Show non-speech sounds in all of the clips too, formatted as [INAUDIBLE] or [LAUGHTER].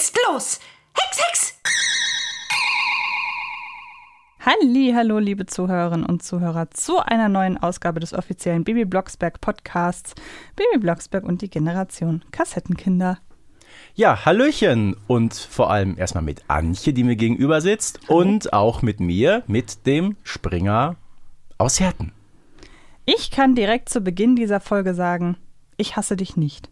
jetzt los. Hex, Hex! Halli, hallo, liebe Zuhörerinnen und Zuhörer zu einer neuen Ausgabe des offiziellen Baby Blocksberg Podcasts Baby Blocksberg und die Generation Kassettenkinder. Ja, Hallöchen und vor allem erstmal mit Antje, die mir gegenüber sitzt und auch mit mir, mit dem Springer aus Herten. Ich kann direkt zu Beginn dieser Folge sagen, ich hasse dich nicht.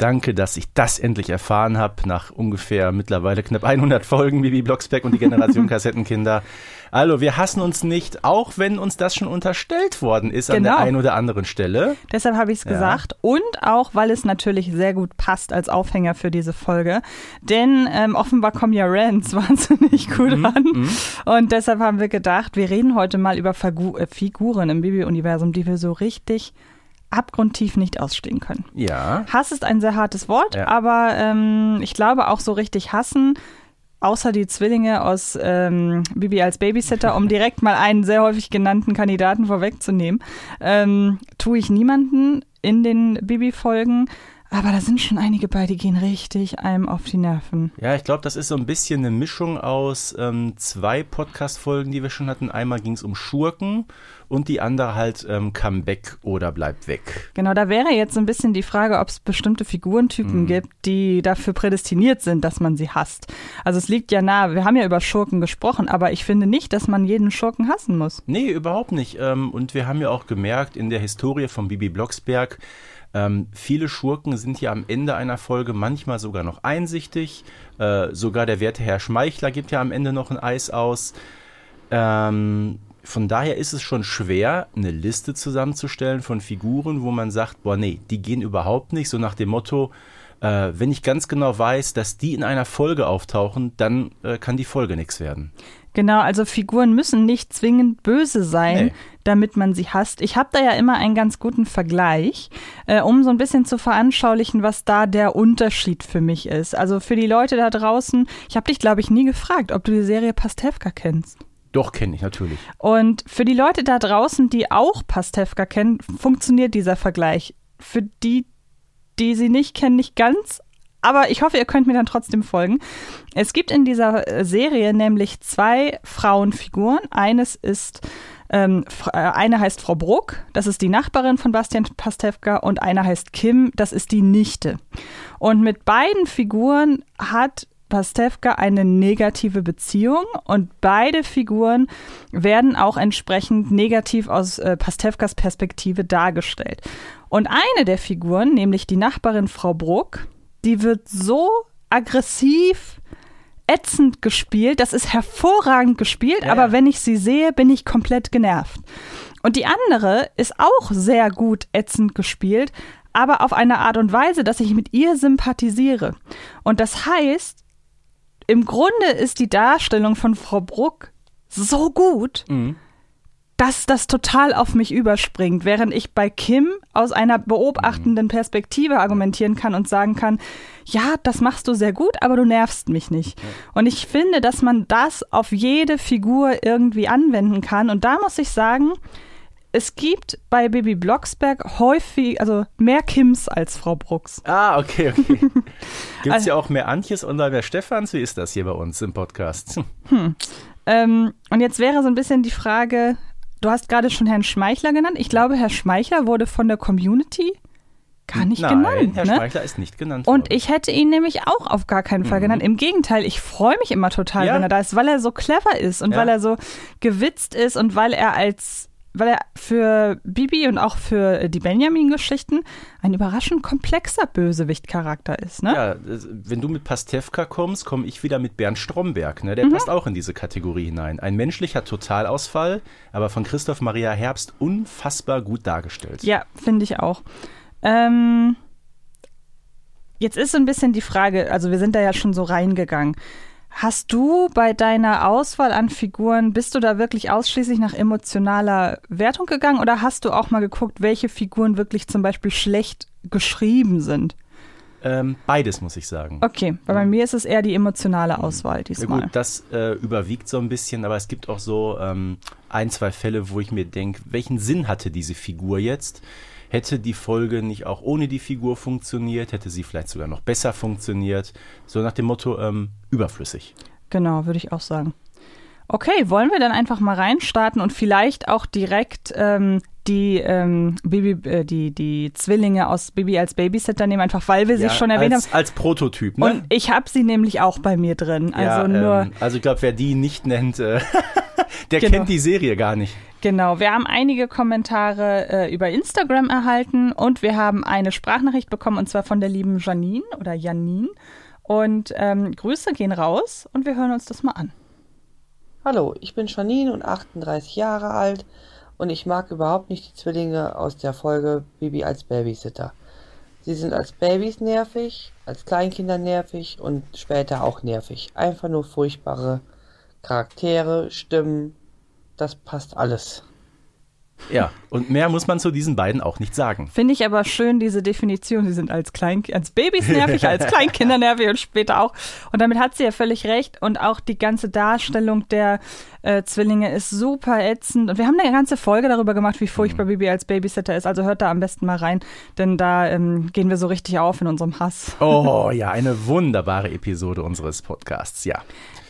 Danke, dass ich das endlich erfahren habe, nach ungefähr mittlerweile knapp 100 Folgen Bibi Blocksberg und die Generation [LAUGHS] Kassettenkinder. Also, wir hassen uns nicht, auch wenn uns das schon unterstellt worden ist Genau. an der einen oder anderen Stelle. Deshalb habe ich es Ja. gesagt und auch, weil es natürlich sehr gut passt als Aufhänger für diese Folge. Denn ähm, offenbar kommen ja Rants [LAUGHS] wahnsinnig gut Mhm, an. Und deshalb haben wir gedacht, wir reden heute mal über Figu äh, Figuren im Bibi-Universum, die wir so richtig abgrundtief nicht ausstehen können. Ja. Hass ist ein sehr hartes Wort, Ja. aber ähm, ich glaube auch so richtig hassen, außer die Zwillinge aus ähm, Bibi als Babysitter, um direkt mal einen sehr häufig genannten Kandidaten vorwegzunehmen, ähm, tue ich niemanden in den Bibi-Folgen. Aber da sind schon einige bei, die gehen richtig einem auf die Nerven. Ja, ich glaube, das ist so ein bisschen eine Mischung aus ähm, zwei Podcast-Folgen, die wir schon hatten. Einmal ging es um Schurken und die andere halt ähm, Comeback oder bleibt weg. Genau, da wäre jetzt so ein bisschen die Frage, ob es bestimmte Figurentypen gibt, die dafür prädestiniert sind, dass man sie hasst. Also es liegt ja nahe, wir haben ja über Schurken gesprochen, aber ich finde nicht, dass man jeden Schurken hassen muss. Nee, überhaupt nicht. Ähm, und wir haben ja auch gemerkt in der Historie von Bibi Blocksberg, ähm, viele Schurken sind ja am Ende einer Folge manchmal sogar noch einsichtig. Äh, sogar der werte Herr Schmeichler gibt ja am Ende noch ein Eis aus. Ähm, von daher ist es schon schwer, eine Liste zusammenzustellen von Figuren, wo man sagt, boah, nee, die gehen überhaupt nicht. So nach dem Motto, äh, wenn ich ganz genau weiß, dass die in einer Folge auftauchen, dann äh, kann die Folge nichts werden. Genau, also Figuren müssen nicht zwingend böse sein, Nee. damit man sie hasst. Ich habe da ja immer einen ganz guten Vergleich, äh, um so ein bisschen zu veranschaulichen, was da der Unterschied für mich ist. Also für die Leute da draußen, ich habe dich, glaube ich, nie gefragt, ob du die Serie Pastewka kennst. Doch, kenne ich natürlich. Und für die Leute da draußen, die auch Pastewka kennen, funktioniert dieser Vergleich. Für die, die sie nicht kennen, nicht ganz. Aber ich hoffe, ihr könnt mir dann trotzdem folgen. Es gibt in dieser äh, Serie nämlich zwei Frauenfiguren. Eines ist, ähm, äh, eine heißt Frau Bruck, das ist die Nachbarin von Bastian Pastewka, und eine heißt Kim, das ist die Nichte. Und mit beiden Figuren hat Pastewka eine negative Beziehung und beide Figuren werden auch entsprechend negativ aus äh, Pastewkas Perspektive dargestellt. Und eine der Figuren, nämlich die Nachbarin Frau Bruck, die wird so aggressiv, ätzend gespielt. Das ist hervorragend gespielt, Ja, aber ja. wenn ich sie sehe, bin ich komplett genervt. Und die andere ist auch sehr gut ätzend gespielt, aber auf eine Art und Weise, dass ich mit ihr sympathisiere. Und das heißt, im Grunde ist die Darstellung von Frau Bruck so gut, dass das total auf mich überspringt, während ich bei Kim aus einer beobachtenden Perspektive argumentieren kann und sagen kann, ja, das machst du sehr gut, aber du nervst mich nicht. Und ich finde, dass man das auf jede Figur irgendwie anwenden kann. Und da muss ich sagen, es gibt bei Baby Blocksberg häufig, also mehr Kims als Frau Brucks. Ah, okay, okay. [LAUGHS] Gibt es Also- ja auch mehr Antjes und mehr Stefans? Wie ist das hier bei uns im Podcast? Hm. Ähm, und jetzt wäre so ein bisschen die Frage, du hast gerade schon Herrn Schmeichler genannt. Ich glaube, Herr Schmeichler wurde von der Community gar nicht Nein, genannt. Herr ne? Schmeichler ist nicht genannt Und worden. ich hätte ihn nämlich auch auf gar keinen Fall genannt. Im Gegenteil, ich freue mich immer total, Mhm. Ja. wenn er da ist, weil er so clever ist und Ja. weil er so gewitzt ist und weil er als weil er für Bibi und auch für die Benjamin-Geschichten ein überraschend komplexer Bösewicht-Charakter ist. Ne? Ja, wenn du mit Pastewka kommst, komme ich wieder mit Bernd Stromberg. Ne? Der Mhm. passt auch in diese Kategorie hinein. Ein menschlicher Totalausfall, aber von Christoph Maria Herbst unfassbar gut dargestellt. Ja, finde ich auch. Ähm, jetzt ist so ein bisschen die Frage, also wir sind da ja schon so reingegangen. Hast du bei deiner Auswahl an Figuren, bist du da wirklich ausschließlich nach emotionaler Wertung gegangen oder hast du auch mal geguckt, welche Figuren wirklich zum Beispiel schlecht geschrieben sind? Ähm, beides, muss ich sagen. Okay, weil bei mir ist es eher die emotionale Auswahl Ja, diesmal. gut, das äh, überwiegt so ein bisschen, aber es gibt auch so ähm, ein, zwei Fälle, wo ich mir denke, welchen Sinn hatte diese Figur jetzt? Hätte die Folge nicht auch ohne die Figur funktioniert? Hätte sie vielleicht sogar noch besser funktioniert? So nach dem Motto, ähm, überflüssig. Genau, würde ich auch sagen. Okay, wollen wir dann einfach mal reinstarten und vielleicht auch direkt ähm, die, ähm, Baby, äh, die, die Zwillinge aus Baby als Babysitter nehmen, einfach weil wir sie Ja, schon erwähnt als, haben. als Prototyp, ne? Und ich habe sie nämlich auch bei mir drin. Also ja, nur, ähm, also ich glaube, wer die nicht nennt, äh, [LAUGHS] der Genau. kennt die Serie gar nicht. genau. Wir haben einige Kommentare äh, über Instagram erhalten und wir haben eine Sprachnachricht bekommen und zwar von der lieben Janine oder Janine. Und ähm, Grüße gehen raus und wir hören uns das mal an. Hallo, ich bin Janine und 38 Jahre alt und ich mag überhaupt nicht die Zwillinge aus der Folge Bibi als Babysitter. Sie sind als Babys nervig, als Kleinkinder nervig und später auch nervig. Einfach nur furchtbare Charaktere, Stimmen, das passt alles. Ja, und mehr muss man zu diesen beiden auch nicht sagen. Finde ich aber schön, diese Definition. Sie sind als, Klein als Babys nervig, als [LAUGHS] Kleinkinder nervig und später auch. Und damit hat sie ja völlig recht. Und auch die ganze Darstellung der äh, Zwillinge ist super ätzend. Und wir haben eine ganze Folge darüber gemacht, wie furchtbar Bibi als Babysitter ist. Also hört da am besten mal rein, denn da ähm, gehen wir so richtig auf in unserem Hass. Oh [LAUGHS] ja, eine wunderbare Episode unseres Podcasts, ja.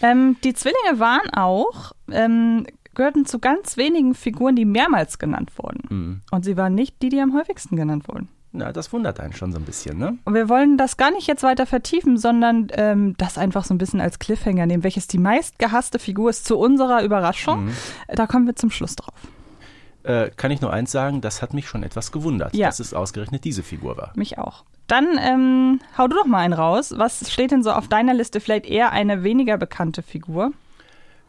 Ähm, die Zwillinge waren auch, ähm, gehörten zu ganz wenigen Figuren, die mehrmals genannt wurden. Und sie waren nicht die, die am häufigsten genannt wurden. Na, das wundert einen schon so ein bisschen, ne? Und wir wollen das gar nicht jetzt weiter vertiefen, sondern ähm, das einfach so ein bisschen als Cliffhanger nehmen, welches die meistgehasste Figur ist zu unserer Überraschung. Da kommen wir zum Schluss drauf. Äh, kann ich nur eins sagen, das hat mich schon etwas gewundert, Ja. dass es ausgerechnet diese Figur war. Mich auch. Dann ähm, hau du doch mal einen raus. Was steht denn so auf deiner Liste? Vielleicht eher eine weniger bekannte Figur?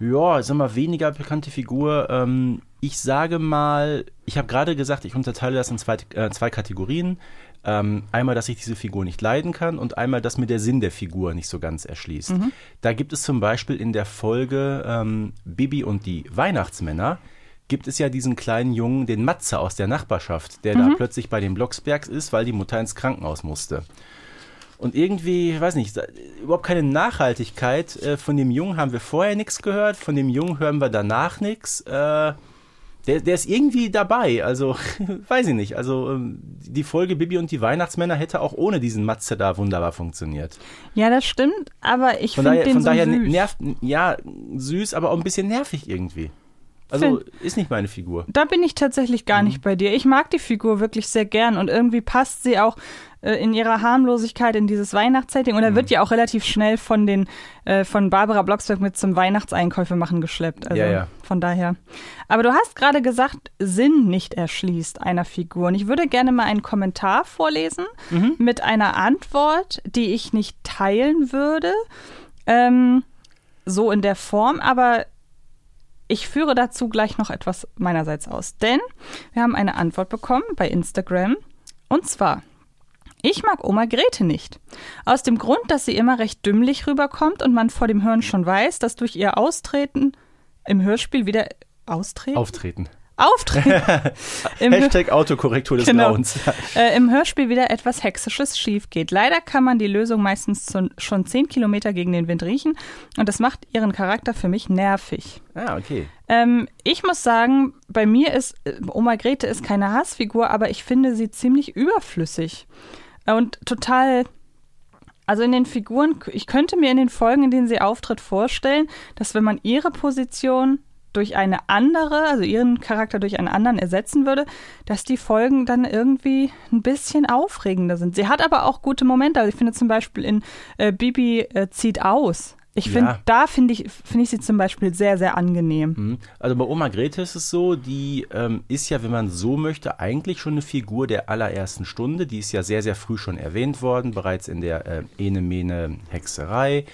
Ja, sag mal, weniger bekannte Figur. Ähm, ich sage mal, ich habe gerade gesagt, ich unterteile das in zwei, äh, zwei Kategorien. Ähm, einmal, dass ich diese Figur nicht leiden kann und einmal, dass mir der Sinn der Figur nicht so ganz erschließt. Da gibt es zum Beispiel in der Folge ähm, Bibi und die Weihnachtsmänner, gibt es ja diesen kleinen Jungen, den Matze aus der Nachbarschaft, der da plötzlich bei den Blocksbergs ist, weil die Mutter ins Krankenhaus musste. Und irgendwie, ich weiß nicht, überhaupt keine Nachhaltigkeit. Äh, Von dem Jungen haben wir vorher nichts gehört, von dem Jungen hören wir danach nichts. Äh, Der, der ist irgendwie dabei, also [LAUGHS] weiß ich nicht. Also ähm, die Folge Bibi und die Weihnachtsmänner hätte auch ohne diesen Matze da wunderbar funktioniert. Ja, das stimmt, aber ich finde den von so daher nervt, ja, süß, aber auch ein bisschen nervig irgendwie. Also Find- ist nicht meine Figur. Da bin ich tatsächlich Mhm. gar nicht bei dir. Ich mag die Figur wirklich sehr gern und irgendwie passt sie auch äh, in ihrer Harmlosigkeit in dieses Weihnachtssetting. Mhm. Und er wird ja auch relativ schnell von den äh, von Barbara Blocksberg mit zum Weihnachtseinkäufe machen geschleppt. Also Ja, ja. von daher. Aber du hast gerade gesagt, Sinn nicht erschließt einer Figur. Und ich würde gerne mal einen Kommentar vorlesen Mhm. mit einer Antwort, die ich nicht teilen würde. Ähm, so in der Form, aber ich führe dazu gleich noch etwas meinerseits aus. Denn wir haben eine Antwort bekommen bei Instagram. Und zwar, ich mag Oma Grete nicht. Aus dem Grund, dass sie immer recht dümmlich rüberkommt und man vor dem Hören schon weiß, dass durch ihr Austreten im Hörspiel wieder austreten? Auftreten. Hör- [LAUGHS] Hashtag Autokorrektur des Genau. Grauens. äh, Im Hörspiel wieder etwas Hexisches schief geht. Leider kann man die Lösung meistens zu, schon 10 Kilometer gegen den Wind riechen und das macht ihren Charakter für mich nervig. ah, okay. Ähm, ich muss sagen, bei mir ist äh, Oma Grete ist keine Hassfigur, aber ich finde sie ziemlich überflüssig und total. Also in den Figuren, ich könnte mir in den Folgen, in denen sie auftritt, vorstellen, dass wenn man ihre Position durch eine andere, also ihren Charakter durch einen anderen ersetzen würde, dass die Folgen dann irgendwie ein bisschen aufregender sind. Sie hat aber auch gute Momente. Also ich finde zum Beispiel in äh, Bibi äh, zieht aus. Ich finde, Ja. da finde ich, finde ich sie zum Beispiel sehr, sehr angenehm. Mhm. Also bei Oma Grete ist es so, die ähm, ist ja, wenn man so möchte, eigentlich schon eine Figur der allerersten Stunde. Die ist ja sehr, sehr früh schon erwähnt worden, bereits in der äh, Ene Mene Hexerei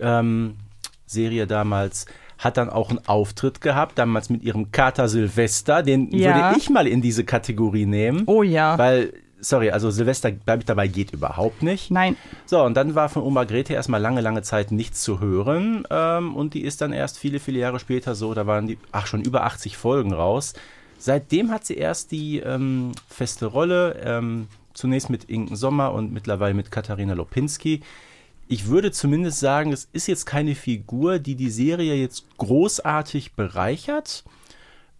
ähm, Serie damals. Hat dann auch einen Auftritt gehabt, damals mit ihrem Kater Silvester. Den Ja. würde ich mal in diese Kategorie nehmen. Oh ja. Weil, sorry, also Silvester, bleibe ich dabei, geht überhaupt nicht. Nein. So, und dann war von Oma Grete erstmal lange, lange Zeit nichts zu hören. Ähm, und die ist dann erst viele, viele Jahre später so, da waren die, ach, schon über 80 Folgen raus. Seitdem hat sie erst die ähm, feste Rolle. Ähm, zunächst mit Inken Sommer und mittlerweile mit Katharina Lopinski. Ich würde zumindest sagen, es ist jetzt keine Figur, die die Serie jetzt großartig bereichert,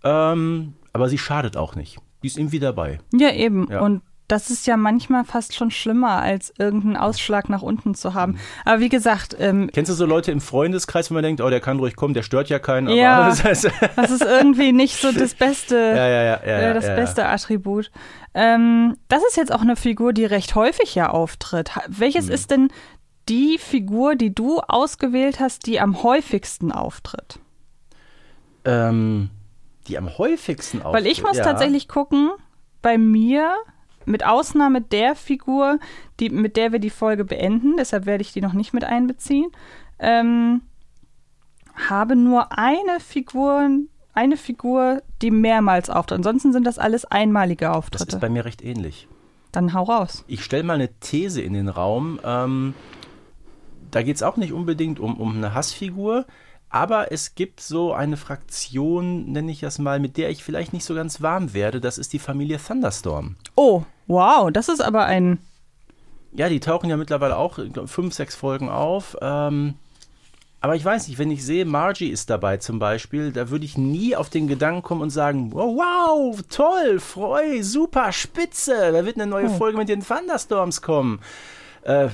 ähm, aber sie schadet auch nicht. Die ist irgendwie dabei. Ja, eben. Ja. Und das ist ja manchmal fast schon schlimmer, als irgendeinen Ausschlag nach unten zu haben. Mhm. Aber wie gesagt, ähm, Kennst du so Leute im Freundeskreis, wo man denkt, oh, der kann ruhig kommen, der stört ja keinen, aber Ja. [LAUGHS] das heißt, das ist irgendwie nicht so das beste, [LAUGHS] ja, ja, ja, ja, äh, das beste Attribut. Ähm, das ist jetzt auch eine Figur, die recht häufig ja auftritt. Welches Mhm. ist denn die Figur, die du ausgewählt hast, die am häufigsten auftritt? Ähm, die am häufigsten Weil ich auftritt, muss ja. tatsächlich gucken, bei mir, mit Ausnahme der Figur, die, mit der wir die Folge beenden, deshalb werde ich die noch nicht mit einbeziehen, ähm, habe nur eine Figur, eine Figur, die mehrmals auftritt. Ansonsten sind das alles einmalige Das Auftritte. ist bei mir recht ähnlich. Dann hau raus. Ich stelle mal eine These in den Raum. Ähm, da geht es auch nicht unbedingt um, um eine Hassfigur, aber es gibt so eine Fraktion, nenne ich das mal, mit der ich vielleicht nicht so ganz warm werde. Das ist die Familie Thunderstorm. Oh, wow, das ist aber ein. Ja, die tauchen ja mittlerweile auch fünf, sechs Folgen auf. Ähm, aber ich weiß nicht, wenn ich sehe, Margie ist dabei zum Beispiel, da würde ich nie auf den Gedanken kommen und sagen, wow, wow toll, Freu, super, spitze, da wird eine neue Oh. Folge mit den Thunderstorms kommen. Äh,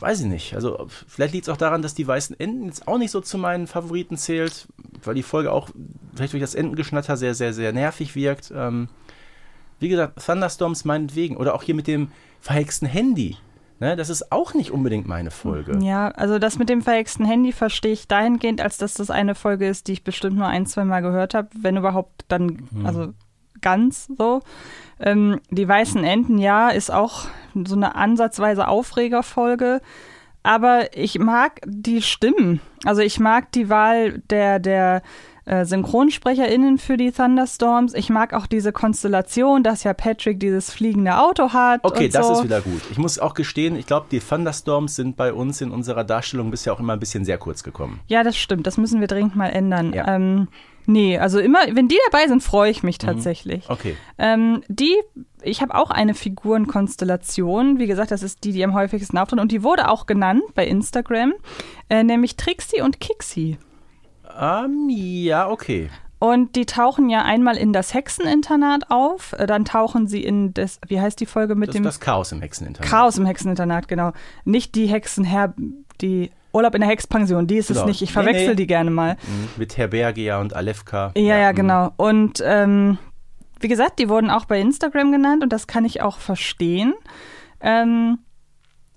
weiß ich nicht. Also vielleicht liegt es auch daran, dass die weißen Enten jetzt auch nicht so zu meinen Favoriten zählt, weil die Folge auch vielleicht durch das Entengeschnatter sehr, sehr, sehr nervig wirkt. Ähm, wie gesagt, Thunderstorms meinetwegen. Oder auch hier mit dem verhexten Handy. Ne, das ist auch nicht unbedingt meine Folge. Ja, also das mit dem verhexten Handy verstehe ich dahingehend, als dass das eine Folge ist, die ich bestimmt nur ein, zwei Mal gehört habe, wenn überhaupt dann, also ganz so. Ähm, die weißen Enten, ja, ist auch so eine ansatzweise Aufregerfolge. Aber ich mag die Stimmen. Also ich mag die Wahl der, der äh, SynchronsprecherInnen für die Thunderstorms. Ich mag auch diese Konstellation, dass ja Patrick dieses fliegende Auto hat. Okay, das so. ist wieder gut. Ich muss auch gestehen, ich glaube, die Thunderstorms sind bei uns in unserer Darstellung bisher auch immer ein bisschen sehr kurz gekommen. Ja, das stimmt. Das müssen wir dringend mal ändern. Ja. Ähm, nee, also immer, wenn die dabei sind, freue ich Mhm. mich tatsächlich. Okay. Ähm, die, ich habe auch eine Figurenkonstellation. Wie gesagt, das ist die, die am häufigsten auftritt. Und die wurde auch genannt bei Instagram, äh, nämlich Trixie und Kixie. Ähm, ja, okay. Und die tauchen ja einmal in das Hexeninternat auf, äh, dann tauchen sie in das, wie heißt die Folge mit Das dem ist das Chaos im Hexeninternat. Chaos im Hexeninternat, genau. Nicht die Hexenher, die Urlaub in der Hexpension, die ist es Genau. nicht. Ich Nee, verwechsel nee. die gerne mal. Mhm, Mit Herbergia und Alefka. Ja, ja, mhm. genau. Und ähm, wie gesagt, die wurden auch bei Instagram genannt und das kann ich auch verstehen. Ähm,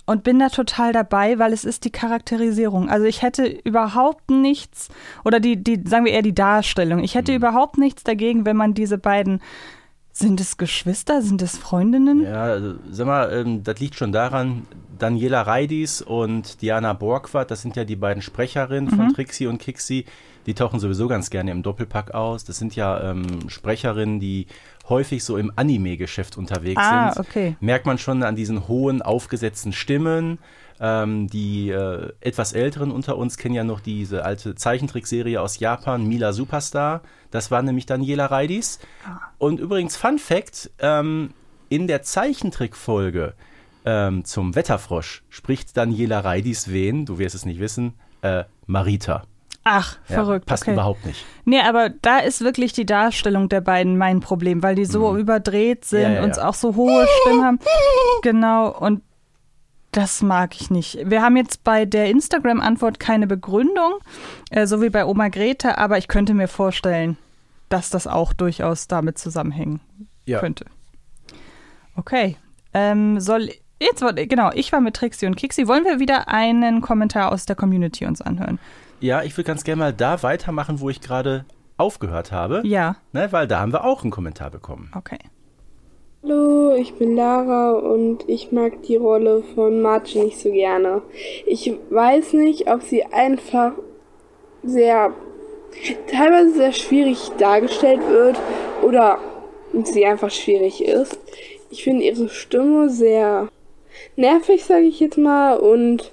und bin da total dabei, weil es ist die Charakterisierung. Also ich hätte überhaupt nichts, oder die, die, sagen wir eher die Darstellung, ich Mhm. hätte überhaupt nichts dagegen, wenn man diese beiden, sind es Geschwister, sind es Freundinnen? Ja, also, sag mal, ähm, das liegt schon daran, Daniela Reidis und Diana Borgward, das sind ja die beiden Sprecherinnen Mhm. von Trixie und Kixie, die tauchen sowieso ganz gerne im Doppelpack aus. Das sind ja ähm, Sprecherinnen, die häufig so im Anime-Geschäft unterwegs Ah, sind. okay. Merkt man schon an diesen hohen, aufgesetzten Stimmen. Ähm, die äh, etwas älteren unter uns kennen ja noch diese alte Zeichentrickserie aus Japan, Mila Superstar. Das war nämlich Daniela Reidis. Und übrigens, Fun Fact: ähm, In der Zeichentrickfolge ähm, zum Wetterfrosch spricht Daniela Reidis wen, du wirst es nicht wissen, äh, Marita. Ach, Ja, verrückt. Passt okay. überhaupt nicht. Nee, aber da ist wirklich die Darstellung der beiden mein Problem, weil die so überdreht sind Mhm. Ja, ja, und auch so hohe Stimmen haben. Genau, und das mag ich nicht. Wir haben jetzt bei der Instagram-Antwort keine Begründung, äh, so wie bei Oma Grete, aber ich könnte mir vorstellen, dass das auch durchaus damit zusammenhängen könnte. Okay. Ähm, soll jetzt genau, ich war mit Trixie und Kixi. Wollen wir wieder einen Kommentar aus der Community uns anhören? Ja, ich würde ganz gerne mal da weitermachen, wo ich gerade aufgehört habe. Ja, Ne, weil da haben wir auch einen Kommentar bekommen. okay. Hallo, ich bin Lara und ich mag die Rolle von Marge nicht so gerne. Ich weiß nicht, ob sie einfach sehr, teilweise sehr schwierig dargestellt wird oder sie einfach schwierig ist. Ich finde ihre Stimme sehr nervig, sage ich jetzt mal, und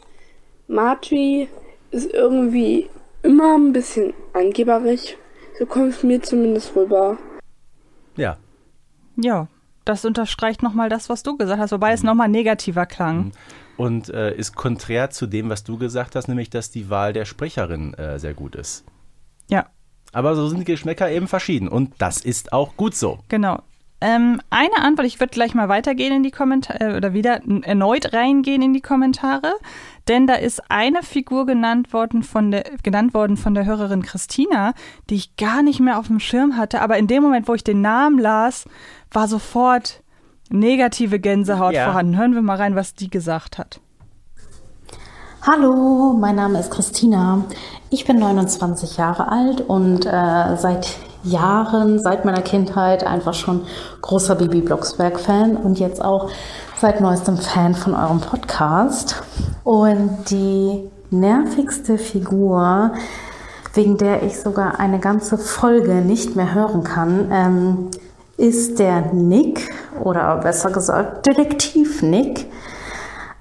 Margie ist irgendwie immer ein bisschen angeberig. So kommt es mir zumindest rüber. Ja, Ja, das unterstreicht nochmal das, was du gesagt hast, wobei es nochmal negativer klang. Und äh, ist konträr zu dem, was du gesagt hast, nämlich, dass die Wahl der Sprecherin äh, sehr gut ist. Ja, Aber so sind die Geschmäcker eben verschieden. Und das ist auch gut so. genau. Ähm, eine Antwort, ich würde gleich mal weitergehen in die Kommentare, äh, oder wieder erneut reingehen in die Kommentare, denn da ist eine Figur genannt worden von der, genannt worden von der Hörerin Christina, die ich gar nicht mehr auf dem Schirm hatte, aber in dem Moment, wo ich den Namen las, war sofort negative Gänsehaut Ja. vorhanden. Hören wir mal rein, was die gesagt hat. Hallo, mein Name ist Christina. Ich bin 29 Jahre alt und äh, seit Jahren, seit meiner Kindheit einfach schon großer Bibi Blocksberg-Fan und jetzt auch seit neuestem Fan von eurem Podcast. Und die nervigste Figur, wegen der ich sogar eine ganze Folge nicht mehr hören kann, ähm, ist der Nick oder besser gesagt Detektiv Nick.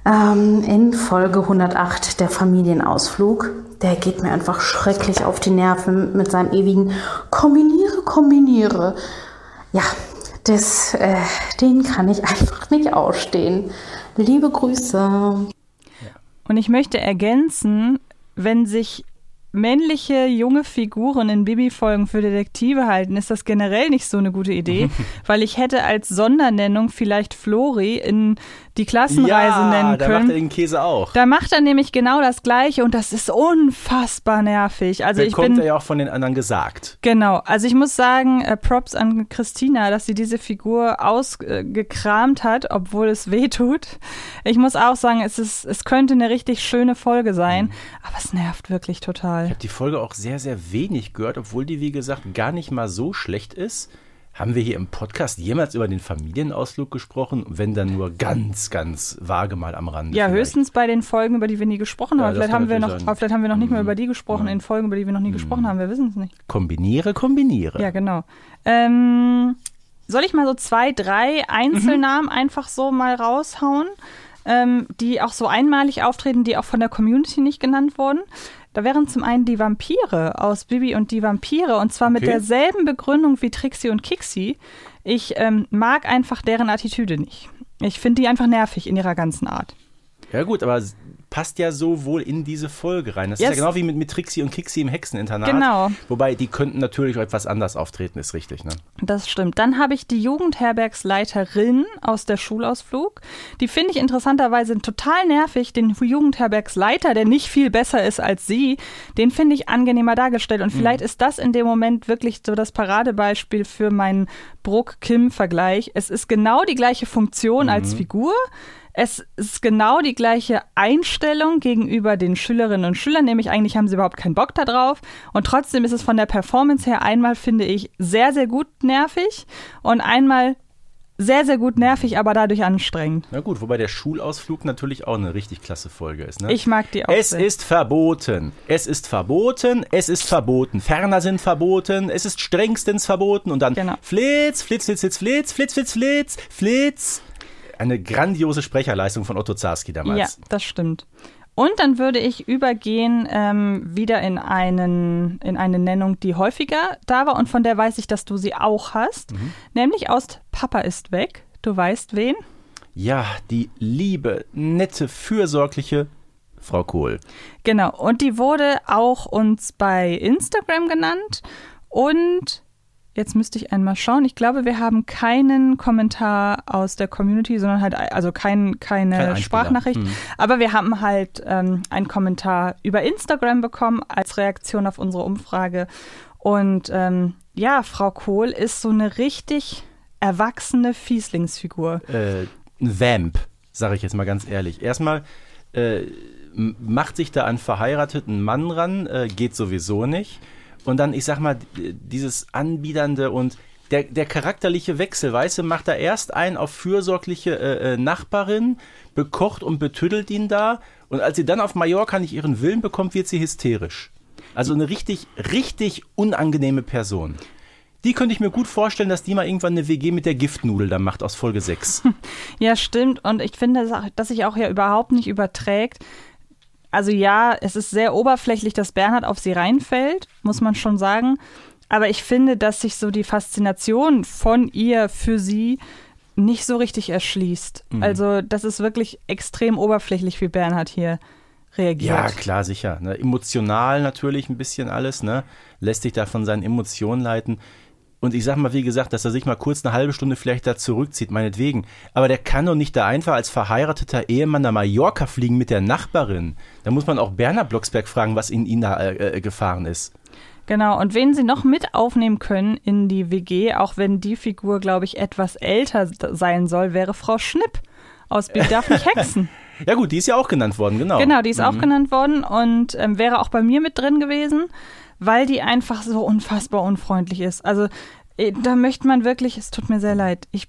Ähm, in Folge 108, der Familienausflug. Der geht mir einfach schrecklich auf die Nerven mit seinem ewigen Kombiniere, kombiniere. Ja, das, äh, den kann ich [LAUGHS] einfach nicht ausstehen. Liebe Grüße. Und ich möchte ergänzen, wenn sich männliche junge Figuren in Bibi-Folgen für Detektive halten, ist das generell nicht so eine gute Idee, [LAUGHS] weil ich hätte als Sondernennung vielleicht Flori in die Klassenreise ja, nennen da macht er können. den Käse auch. Da macht er nämlich genau das Gleiche und das ist unfassbar nervig. Also ich Bekommt bin er ja auch von den anderen gesagt. Genau, also ich muss sagen, äh, Props an Christina, dass sie diese Figur ausgekramt hat, obwohl es weh tut. Ich muss auch sagen, es, ist, es könnte eine richtig schöne Folge sein, aber es nervt wirklich Ich total. habe die Folge auch sehr, sehr wenig gehört, obwohl die, wie gesagt, gar nicht mal so schlecht ist. Haben wir hier im Podcast jemals über den Familienausflug gesprochen? Wenn dann nur ganz, ganz vage mal am Rande. Ja, vielleicht. höchstens bei den Folgen, über die wir nie gesprochen Ja, haben. Vielleicht haben, wir noch, sein. vielleicht haben wir noch nicht mal Mhm. über die gesprochen, Ja. in Folgen, über die wir noch nie gesprochen haben. Wir wissen es nicht. Kombiniere, kombiniere. Ja, genau. Ähm, soll ich mal so zwei, drei Einzelnamen einfach so mal raushauen, ähm, die auch so einmalig auftreten, die auch von der Community nicht genannt wurden? Da wären zum einen die Vampire aus Bibi und die Vampire und zwar mit Okay. derselben Begründung wie Trixie und Kixi. Ich ähm, mag einfach deren Attitüde nicht. Ich finde die einfach nervig in ihrer ganzen Art. Ja gut, aber passt ja so wohl in diese Folge rein. Das Yes. ist ja genau wie mit, mit Trixie und Kixi im Hexeninternat. Genau. Wobei, die könnten natürlich auch etwas anders auftreten, ist richtig, ne? Das stimmt. Dann habe ich die Jugendherbergsleiterin aus der Schulausflug. Die finde ich interessanterweise total nervig. Den Jugendherbergsleiter, der nicht viel besser ist als sie, den finde ich angenehmer dargestellt. Und vielleicht ist das in dem Moment wirklich so das Paradebeispiel für meinen Bruck-Kim-Vergleich. Es ist genau die gleiche Funktion als Figur. Es ist genau die gleiche Einstellung gegenüber den Schülerinnen und Schülern, nämlich eigentlich haben sie überhaupt keinen Bock da drauf. Und trotzdem ist es von der Performance her einmal, finde ich, sehr, sehr gut nervig und einmal sehr, sehr gut nervig, aber dadurch anstrengend. Na gut, wobei der Schulausflug natürlich auch eine richtig klasse Folge ist, ne? Ich mag die auch Es sehr. ist verboten. Es ist verboten. Es ist verboten. Ferner sind verboten. Es ist strengstens verboten. Und dann Genau. Flitz, Flitz, Flitz, Flitz, Flitz, Flitz, Flitz, Flitz, Flitz. Eine grandiose Sprecherleistung von Otto Zarski damals. Ja, das stimmt. Und dann würde ich übergehen ähm, wieder in, einen, in eine Nennung, die häufiger da war und von der weiß ich, dass du sie auch hast, Mhm. nämlich aus Papa ist weg. Du weißt wen? Ja, die liebe, nette, fürsorgliche Frau Kohl. Genau, und die wurde auch uns bei Instagram genannt. Und jetzt müsste ich einmal schauen. Ich glaube, wir haben keinen Kommentar aus der Community, sondern halt, also kein, keine Kein. Sprachnachricht. Mhm. Aber wir haben halt ähm, einen Kommentar über Instagram bekommen als Reaktion auf unsere Umfrage. Und ähm, ja, Frau Kohl ist so eine richtig erwachsene Fieslingsfigur. äh, Vamp, sage ich jetzt mal ganz ehrlich. Erstmal äh, macht sich da einen verheirateten Mann ran, äh, geht sowieso nicht. Und dann, ich sag mal, dieses Anbiedernde und der, der charakterliche Wechsel, weißt du, macht er erst einen auf fürsorgliche äh, äh, Nachbarin, bekocht und betüdelt ihn da. Und als sie dann auf Mallorca nicht ihren Willen bekommt, wird sie hysterisch. Also eine richtig, richtig unangenehme Person. Die könnte ich mir gut vorstellen, dass die mal irgendwann eine WG mit der Giftnudel da macht aus Folge 6. [LAUGHS] Ja, stimmt. Und ich finde, dass sich auch ja überhaupt nicht überträgt. Also ja, es ist sehr oberflächlich, dass Bernhard auf sie reinfällt, muss man schon sagen. Aber ich finde, dass sich so die Faszination von ihr für sie nicht so richtig erschließt. Mhm. Also das ist wirklich extrem oberflächlich, wie Bernhard hier reagiert. Ja, klar, sicher. Ne? Emotional natürlich ein bisschen alles, ne? Lässt sich da von seinen Emotionen leiten. Und ich sag mal, wie gesagt, dass er sich mal kurz eine halbe Stunde vielleicht da zurückzieht, meinetwegen. Aber der kann doch nicht da einfach als verheirateter Ehemann nach Mallorca fliegen mit der Nachbarin. Da muss man auch Bernhard Blocksberg fragen, was in ihn da äh, gefahren ist. Genau, und wen sie noch mit aufnehmen können in die WG, auch wenn die Figur, glaube ich, etwas älter sein soll, wäre Frau Schnipp aus Bibi darf nicht hexen. [LAUGHS] Ja gut, die ist ja auch genannt worden, genau. Genau, die ist auch genannt worden und ähm, wäre auch bei mir mit drin gewesen, weil die einfach so unfassbar unfreundlich ist. Also äh, da möchte man wirklich, es tut mir sehr leid, ich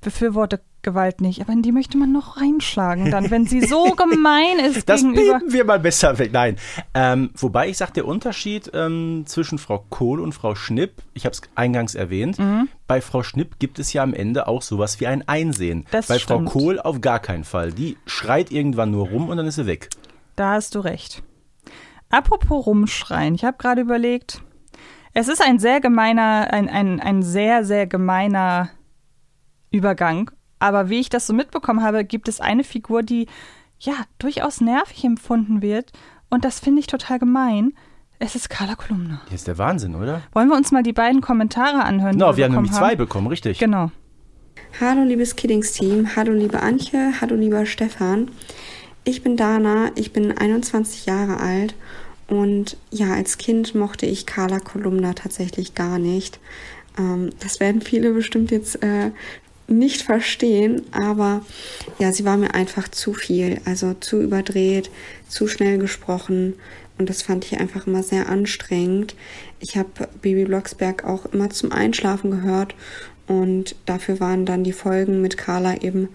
befürworte Gewalt nicht, aber in die möchte man noch reinschlagen dann, wenn sie so [LAUGHS] gemein ist Das gegenüber. bieten wir mal besser weg. Nein. Ähm, wobei ich sage, der Unterschied ähm, zwischen Frau Kohl und Frau Schnipp, ich habe es eingangs erwähnt, Mhm. bei Frau Schnipp gibt es ja am Ende auch sowas wie ein Einsehen. Das bei stimmt. Frau Kohl auf gar keinen Fall. Die schreit irgendwann nur rum und dann ist sie weg. Da hast du recht. Apropos rumschreien, ich habe gerade überlegt, es ist ein sehr gemeiner, ein, ein, ein sehr, sehr gemeiner Übergang. Aber wie ich das so mitbekommen habe, gibt es eine Figur, die ja durchaus nervig empfunden wird. Und das finde ich total gemein. Es ist Carla Kolumna. Hier ist der Wahnsinn, oder? Wollen wir uns mal die beiden Kommentare anhören? die Genau, wir haben bekommen nämlich zwei bekommen, richtig. Genau. Hallo liebes Kiddings-Team, hallo liebe Antje, hallo lieber Stefan. Ich bin Dana, ich bin 21 Jahre alt und ja, als Kind mochte ich Carla Kolumna tatsächlich gar nicht. Ähm, das werden viele bestimmt jetzt äh, nicht verstehen, aber ja, sie war mir einfach zu viel, also zu überdreht, zu schnell gesprochen und das fand ich einfach immer sehr anstrengend. Ich habe Bibi Blocksberg auch immer zum Einschlafen gehört und dafür waren dann die Folgen mit Carla eben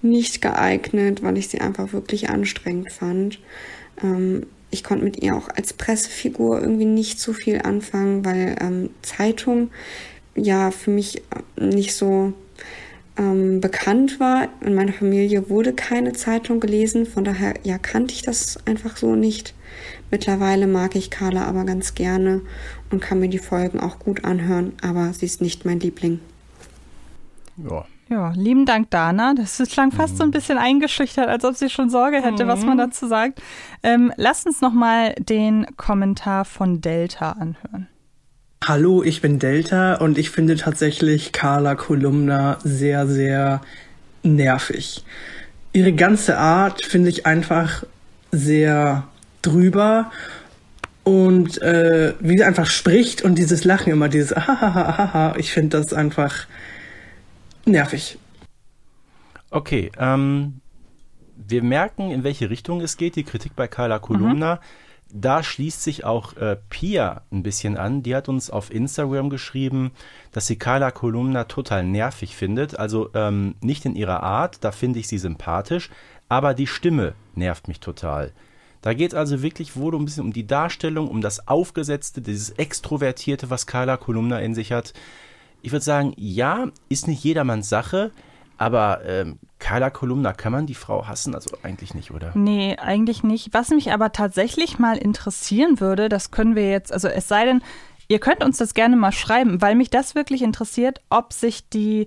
nicht geeignet, weil ich sie einfach wirklich anstrengend fand. Ähm, ich konnte mit ihr auch als Pressefigur irgendwie nicht so viel anfangen, weil ähm, Zeitung ja für mich nicht so ähm, bekannt war. In meiner Familie wurde keine Zeitung gelesen, von daher ja kannte ich das einfach so nicht. Mittlerweile mag ich Carla aber ganz gerne und kann mir die Folgen auch gut anhören, aber sie ist nicht mein Liebling. Ja. Ja, lieben Dank, Dana. Das ist- klang fast so ein bisschen eingeschüchtert, als ob sie schon Sorge hätte, was man dazu sagt. Ähm, lasst uns noch mal den Kommentar von Delta anhören. Hallo, ich bin Delta und ich finde tatsächlich Carla Kolumna sehr, sehr nervig. Ihre ganze Art finde ich einfach sehr drüber und äh, wie sie einfach spricht und dieses Lachen immer, dieses [LAUGHS] Ahahaha, ich finde das einfach nervig. Okay, ähm, wir merken, in welche Richtung es geht, die Kritik bei Carla Kolumna. Da schließt sich auch äh, Pia ein bisschen an. Die hat uns auf Instagram geschrieben, dass sie Carla Kolumna total nervig findet. Also ähm, nicht in ihrer Art, da finde ich sie sympathisch, aber die Stimme nervt mich total. Da geht es also wirklich wohl ein bisschen um die Darstellung, um das Aufgesetzte, dieses Extrovertierte, was Carla Kolumna in sich hat. Ich würde sagen, ja, ist nicht jedermanns Sache, aber ähm, Carla Kolumna, kann man die Frau hassen? Also eigentlich nicht, oder? Nee, eigentlich nicht. Was mich aber tatsächlich mal interessieren würde, das können wir jetzt, also es sei denn, ihr könnt uns das gerne mal schreiben, weil mich das wirklich interessiert, ob sich die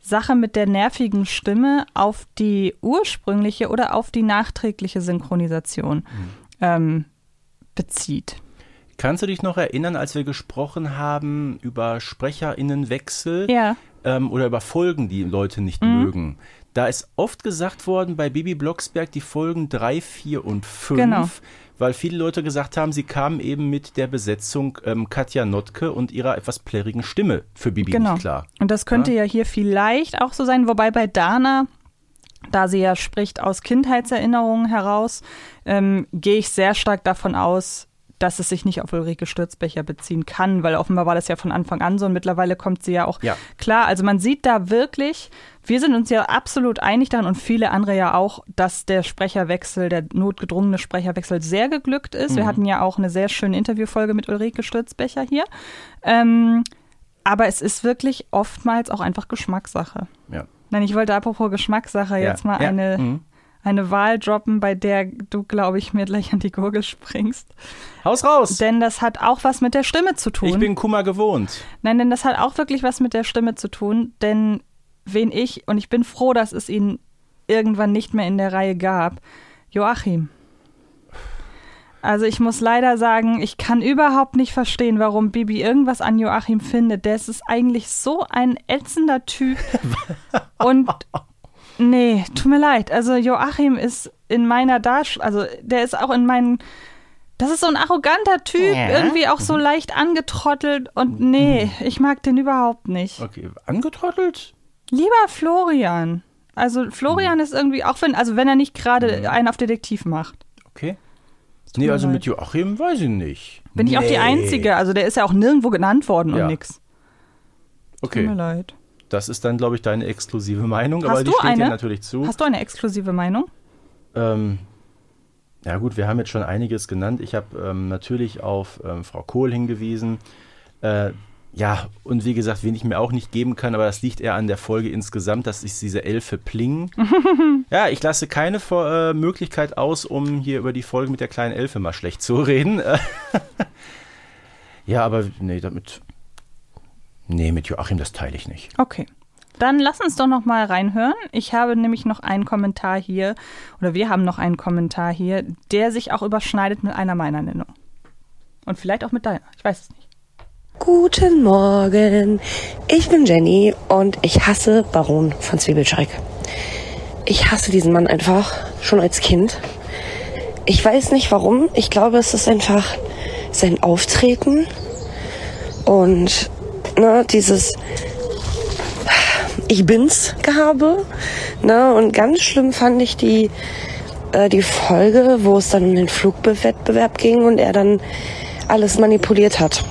Sache mit der nervigen Stimme auf die ursprüngliche oder auf die nachträgliche Synchronisation ähm, bezieht. Kannst du dich noch erinnern, als wir gesprochen haben über SprecherInnenwechsel Ja. Ähm, oder über Folgen, die Leute nicht Mhm. mögen? Da ist oft gesagt worden bei Bibi Blocksberg die Folgen 3, 4 und 5, Genau. weil viele Leute gesagt haben, sie kamen eben mit der Besetzung ähm, Katja Notke und ihrer etwas plärrigen Stimme für Bibi Genau. nicht klar. Und das könnte ja. hier vielleicht auch so sein, wobei bei Dana, da sie ja spricht aus Kindheitserinnerungen heraus, ähm, gehe ich sehr stark davon aus, dass es sich nicht auf Ulrike Stürzbecher beziehen kann, weil offenbar war das ja von Anfang an so und mittlerweile kommt sie ja auch Ja. klar. Also man sieht da wirklich, wir sind uns ja absolut einig daran und viele andere ja auch, dass der Sprecherwechsel, der notgedrungene Sprecherwechsel sehr geglückt ist. Wir hatten ja auch eine sehr schöne Interviewfolge mit Ulrike Stürzbecher hier. Ähm, aber es ist wirklich oftmals auch einfach Geschmackssache. Ja. Nein, ich wollte apropos Geschmackssache Ja, jetzt mal eine, mhm. Eine Wahl droppen, bei der du, glaube ich, mir gleich an die Gurgel springst. Haus raus! Denn das hat auch was mit der Stimme zu tun. ich bin Kummer gewohnt. Nein, denn das hat auch wirklich was mit der Stimme zu tun, denn wen ich, und ich bin froh, dass es ihn irgendwann nicht mehr in der Reihe gab, Joachim. Also ich muss leider sagen, ich kann überhaupt nicht verstehen, warum Bibi irgendwas an Joachim findet. Der ist eigentlich so ein ätzender Typ. [LAUGHS] Und nee, tut mir leid. Also Joachim ist in meiner Darstellung, also der ist auch in meinen das ist so ein arroganter Typ, ja. irgendwie auch so leicht angetrottelt und nee, ich mag den überhaupt nicht. Okay, angetrottelt? Lieber Florian. Also Florian hm. ist irgendwie, auch wenn, also wenn er nicht gerade hm. einen auf Detektiv macht. Okay. Nee, also mit Joachim weiß ich nicht. Bin nee. ich auch die Einzige. Also der ist ja auch nirgendwo genannt worden ja. und nix. Okay. Tut mir leid. Das ist dann, glaube ich, deine exklusive Meinung, Hast aber die steht eine? dir natürlich zu. Hast du eine exklusive Meinung? Ähm, ja gut, wir haben jetzt schon einiges genannt. Ich habe ähm, natürlich auf ähm, Frau Kohl hingewiesen. Äh, ja, und wie gesagt, wen ich mir auch nicht geben kann, aber das liegt eher an der Folge insgesamt, dass ich diese Elfe Pling. [LAUGHS] ja, ich lasse keine äh, Möglichkeit aus, um hier über die Folge mit der kleinen Elfe mal schlecht zu reden. [LAUGHS] ja, aber nee, damit. Nee, mit Joachim, das teile ich nicht. Okay. Dann lass uns doch noch mal reinhören. Ich habe nämlich noch einen Kommentar hier, oder wir haben noch einen Kommentar hier, der sich auch überschneidet mit einer meiner Nennung. Und vielleicht auch mit deiner. Ich weiß es nicht. Guten Morgen. Ich bin Jenny und ich hasse Baron von Zwiebelschreck. Ich hasse diesen Mann einfach, schon als Kind. Ich weiß nicht warum. Ich glaube, es ist einfach sein Auftreten und ne, dieses Ich bin's Gehabe. Ne, und ganz schlimm fand ich die, äh, die Folge, wo es dann um den Flugwettbewerb ging und er dann alles manipuliert hat.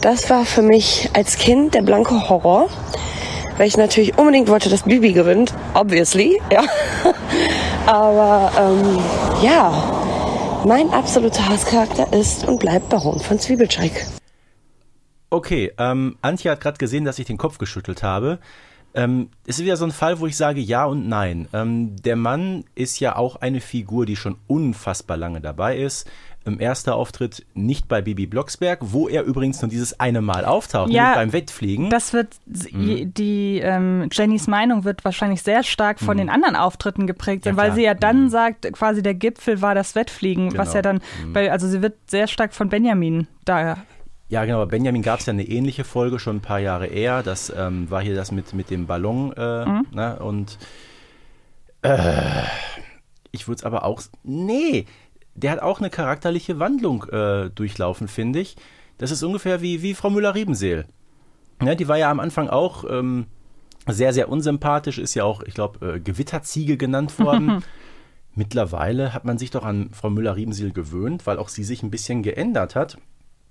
Das war für mich als Kind der blanke Horror, weil ich natürlich unbedingt wollte, dass Bibi gewinnt, obviously, ja. [LAUGHS] Aber ähm, ja, mein absoluter Hasscharakter ist und bleibt Baron von Zwiebelscheik. Okay, ähm, Antje hat gerade gesehen, dass ich den Kopf geschüttelt habe. Ähm, ist wieder so ein Fall, wo ich sage ja und nein. Ähm, der Mann ist ja auch eine Figur, die schon unfassbar lange dabei ist im ersten Auftritt nicht bei Bibi Blocksberg, wo er übrigens nur dieses eine Mal auftaucht, ja, beim Wettfliegen. Das wird, mhm. die ähm, Jennys Meinung wird wahrscheinlich sehr stark von mhm. den anderen Auftritten geprägt sein, ja, weil sie ja dann mhm. sagt, quasi der Gipfel war das Wettfliegen, genau. was ja dann, mhm. weil, also sie wird sehr stark von Benjamin da ja, genau. Bei Benjamin gab es ja eine ähnliche Folge schon ein paar Jahre eher. Das ähm, war hier das mit, mit dem Ballon. Äh, mhm. ne? Und äh, ich würde es aber auch. Nee, der hat auch eine charakterliche Wandlung äh, durchlaufen, finde ich. Das ist ungefähr wie, wie Frau Müller-Riebenseel. Ja, die war ja am Anfang auch ähm, sehr, sehr unsympathisch, ist ja auch, ich glaube, äh, Gewitterziege genannt worden. Mittlerweile hat man sich doch an Frau Müller-Riebenseel gewöhnt, weil auch sie sich ein bisschen geändert hat.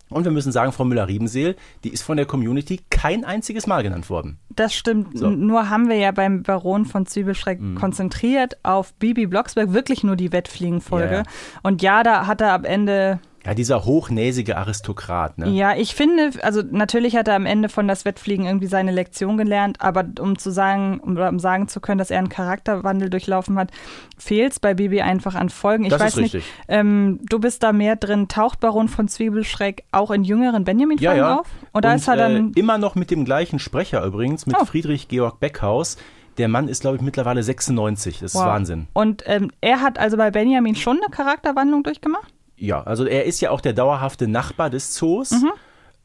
Und wir müssen sagen, Frau Müller-Riebenseel, die ist von der Community kein einziges Mal genannt worden. Das stimmt. So. Nur haben wir ja beim Baron von Zwiebelschreck mhm. konzentriert auf Bibi Blocksberg wirklich nur die Wettfliegenfolge. Ja, ja. Und ja, da hat er am Ende ja, dieser hochnäsige Aristokrat, ne? Ja, ich finde, also natürlich hat er am Ende von das Wettfliegen irgendwie seine Lektion gelernt, aber um zu sagen, um, um sagen zu können, dass er einen Charakterwandel durchlaufen hat, fehlt es bei Bibi einfach an Folgen. Ich das weiß ist nicht, ähm, du bist da mehr drin, taucht Baron von Zwiebelschreck auch in jüngeren Benjamin-Folgen ja, ja. auf? Und da ist er dann. Äh, immer noch mit dem gleichen Sprecher übrigens, mit Oh. Friedrich Georg Beckhaus. Der Mann ist, glaube ich, mittlerweile 96. Das ist Wow. Wahnsinn. Und ähm, er hat also bei Benjamin schon eine Charakterwandlung durchgemacht? Ja, also er ist ja auch der dauerhafte Nachbar des Zoos. Mhm.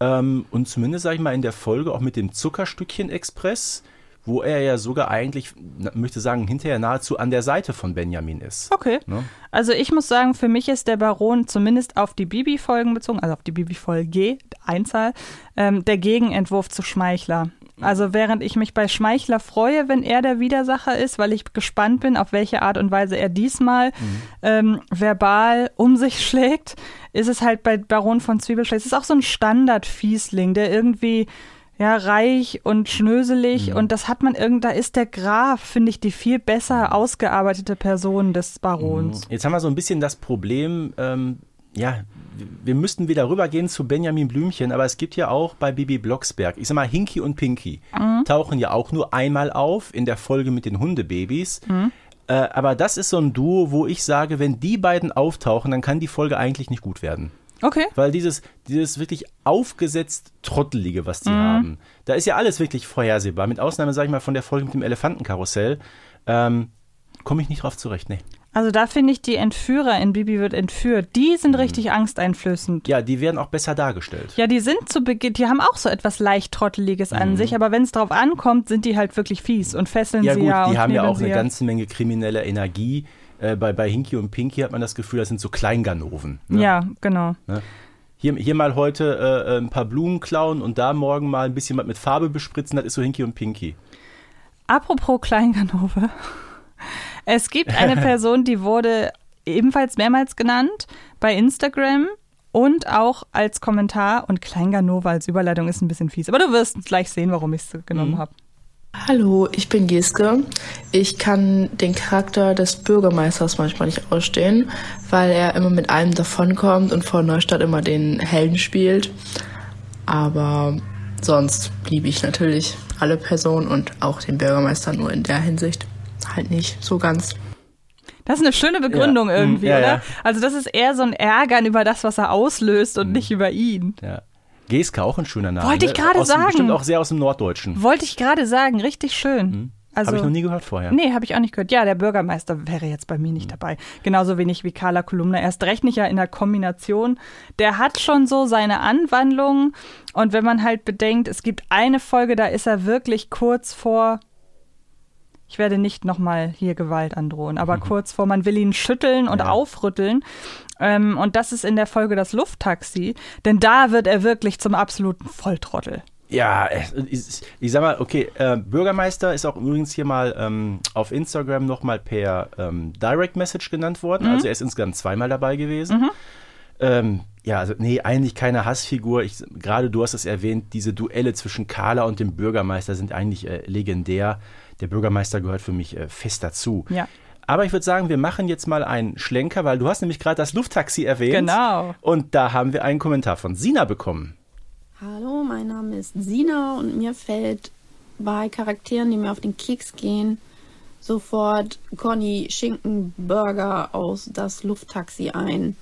Ähm, und zumindest, sag ich mal, in der Folge auch mit dem Zuckerstückchen-Express, wo er ja sogar eigentlich, möchte sagen, hinterher nahezu an der Seite von Benjamin ist. Okay. Ne? Also ich muss sagen, für mich ist der Baron zumindest auf die Bibi-Folgen bezogen, also auf die Bibi-Folge, Einzahl, ähm, der Gegenentwurf zu Schmeichler. Also während ich mich bei Schmeichler freue, wenn er der Widersacher ist, weil ich gespannt bin, auf welche Art und Weise er diesmal ähm, verbal um sich schlägt, ist es halt bei Baron von Zwiebelschlag. Es ist auch so ein Standard-Fiesling, der irgendwie ja, reich und schnöselig und das hat man irgend, da ist der Graf, finde ich, die viel besser ausgearbeitete Person des Barons. Jetzt haben wir so ein bisschen das Problem, ähm, ja, wir müssten wieder rübergehen zu Benjamin Blümchen, aber es gibt ja auch bei Bibi Blocksberg, ich sag mal, Hinky und Pinky tauchen ja auch nur einmal auf in der Folge mit den Hundebabys. Äh, aber das ist so ein Duo, wo ich sage, wenn die beiden auftauchen, dann kann die Folge eigentlich nicht gut werden. Okay. Weil dieses, dieses wirklich aufgesetzt Trottelige, was die Mhm. haben, da ist ja alles wirklich vorhersehbar. Mit Ausnahme, sag ich mal, von der Folge mit dem Elefantenkarussell, ähm, komme ich nicht drauf zurecht. Nee. Also da finde ich die Entführer in Bibi wird entführt, die Mhm. sind richtig angsteinflößend. Ja, die werden auch besser dargestellt. Ja, die sind zu Beginn, die haben auch so etwas leicht Trotteliges an Mhm. sich, aber wenn es drauf ankommt, sind die halt wirklich fies und fesseln Ja sie gut, ja und die haben ja auch eine ganze Menge kriminelle Energie. Äh, bei, bei Hinky und Pinky hat man das Gefühl, das sind so Kleinganoven. Ne? Ja, genau. Hier, hier mal heute äh, ein paar Blumen klauen und da morgen mal ein bisschen was mit Farbe bespritzen, das ist so Hinky und Pinky. Apropos Kleinganove. Es gibt eine [LAUGHS] Person, die wurde ebenfalls mehrmals genannt bei Instagram und auch als Kommentar und Kleinganova als Überleitung ist ein bisschen fies. Aber du wirst gleich sehen, warum ich es genommen Mhm. habe. Hallo, ich bin Geske. Ich kann den Charakter des Bürgermeisters manchmal nicht ausstehen, weil er immer mit allem davonkommt und vor Neustadt immer den Helden spielt. Aber sonst liebe ich natürlich alle Personen und auch den Bürgermeister nur in der Hinsicht halt nicht so ganz. Das ist eine schöne Begründung Ja. irgendwie, Mhm, ja, oder? ja. Also das ist eher so ein Ärgern über das, was er auslöst Mhm. und nicht über ihn. Ja. Geske auch ein schöner Name. Wollte ich ne? gerade sagen. Bestimmt auch sehr aus dem Norddeutschen. Wollte ich gerade sagen, richtig schön. Also, Habe Mhm. ich noch nie gehört vorher. Nee, habe ich auch nicht gehört. Ja, der Bürgermeister wäre jetzt bei mir Mhm. nicht dabei. Genauso wenig wie Carla Kolumna. Erst recht nicht ja in der Kombination. Der hat schon so seine Anwandlungen. Und wenn man halt bedenkt, es gibt eine Folge, da ist er wirklich kurz vor. Ich werde nicht nochmal hier Gewalt androhen, aber kurz vor, man will ihn schütteln und Ja. aufrütteln. Ähm, und das ist in der Folge das Lufttaxi. Denn da wird er wirklich zum absoluten Volltrottel. Ja, ich, ich sag mal, okay, äh, Bürgermeister ist auch übrigens hier mal ähm, auf Instagram nochmal per ähm, Direct Message genannt worden. Mhm. Also er ist insgesamt zweimal dabei gewesen. Ähm, ja, also nee, eigentlich keine Hassfigur. Ich, gerade du hast es erwähnt, diese Duelle zwischen Carla und dem Bürgermeister sind eigentlich äh, legendär. Der Bürgermeister gehört für mich äh, fest dazu. Ja. Aber ich würde sagen, wir machen jetzt mal einen Schlenker, weil du hast nämlich gerade das Lufttaxi erwähnt. Genau. Und da haben wir einen Kommentar von Sina bekommen. Hallo, mein Name ist Sina und mir fällt bei Charakteren, die mir auf den Keks gehen, sofort Conny Schinkenburger aus das Lufttaxi ein.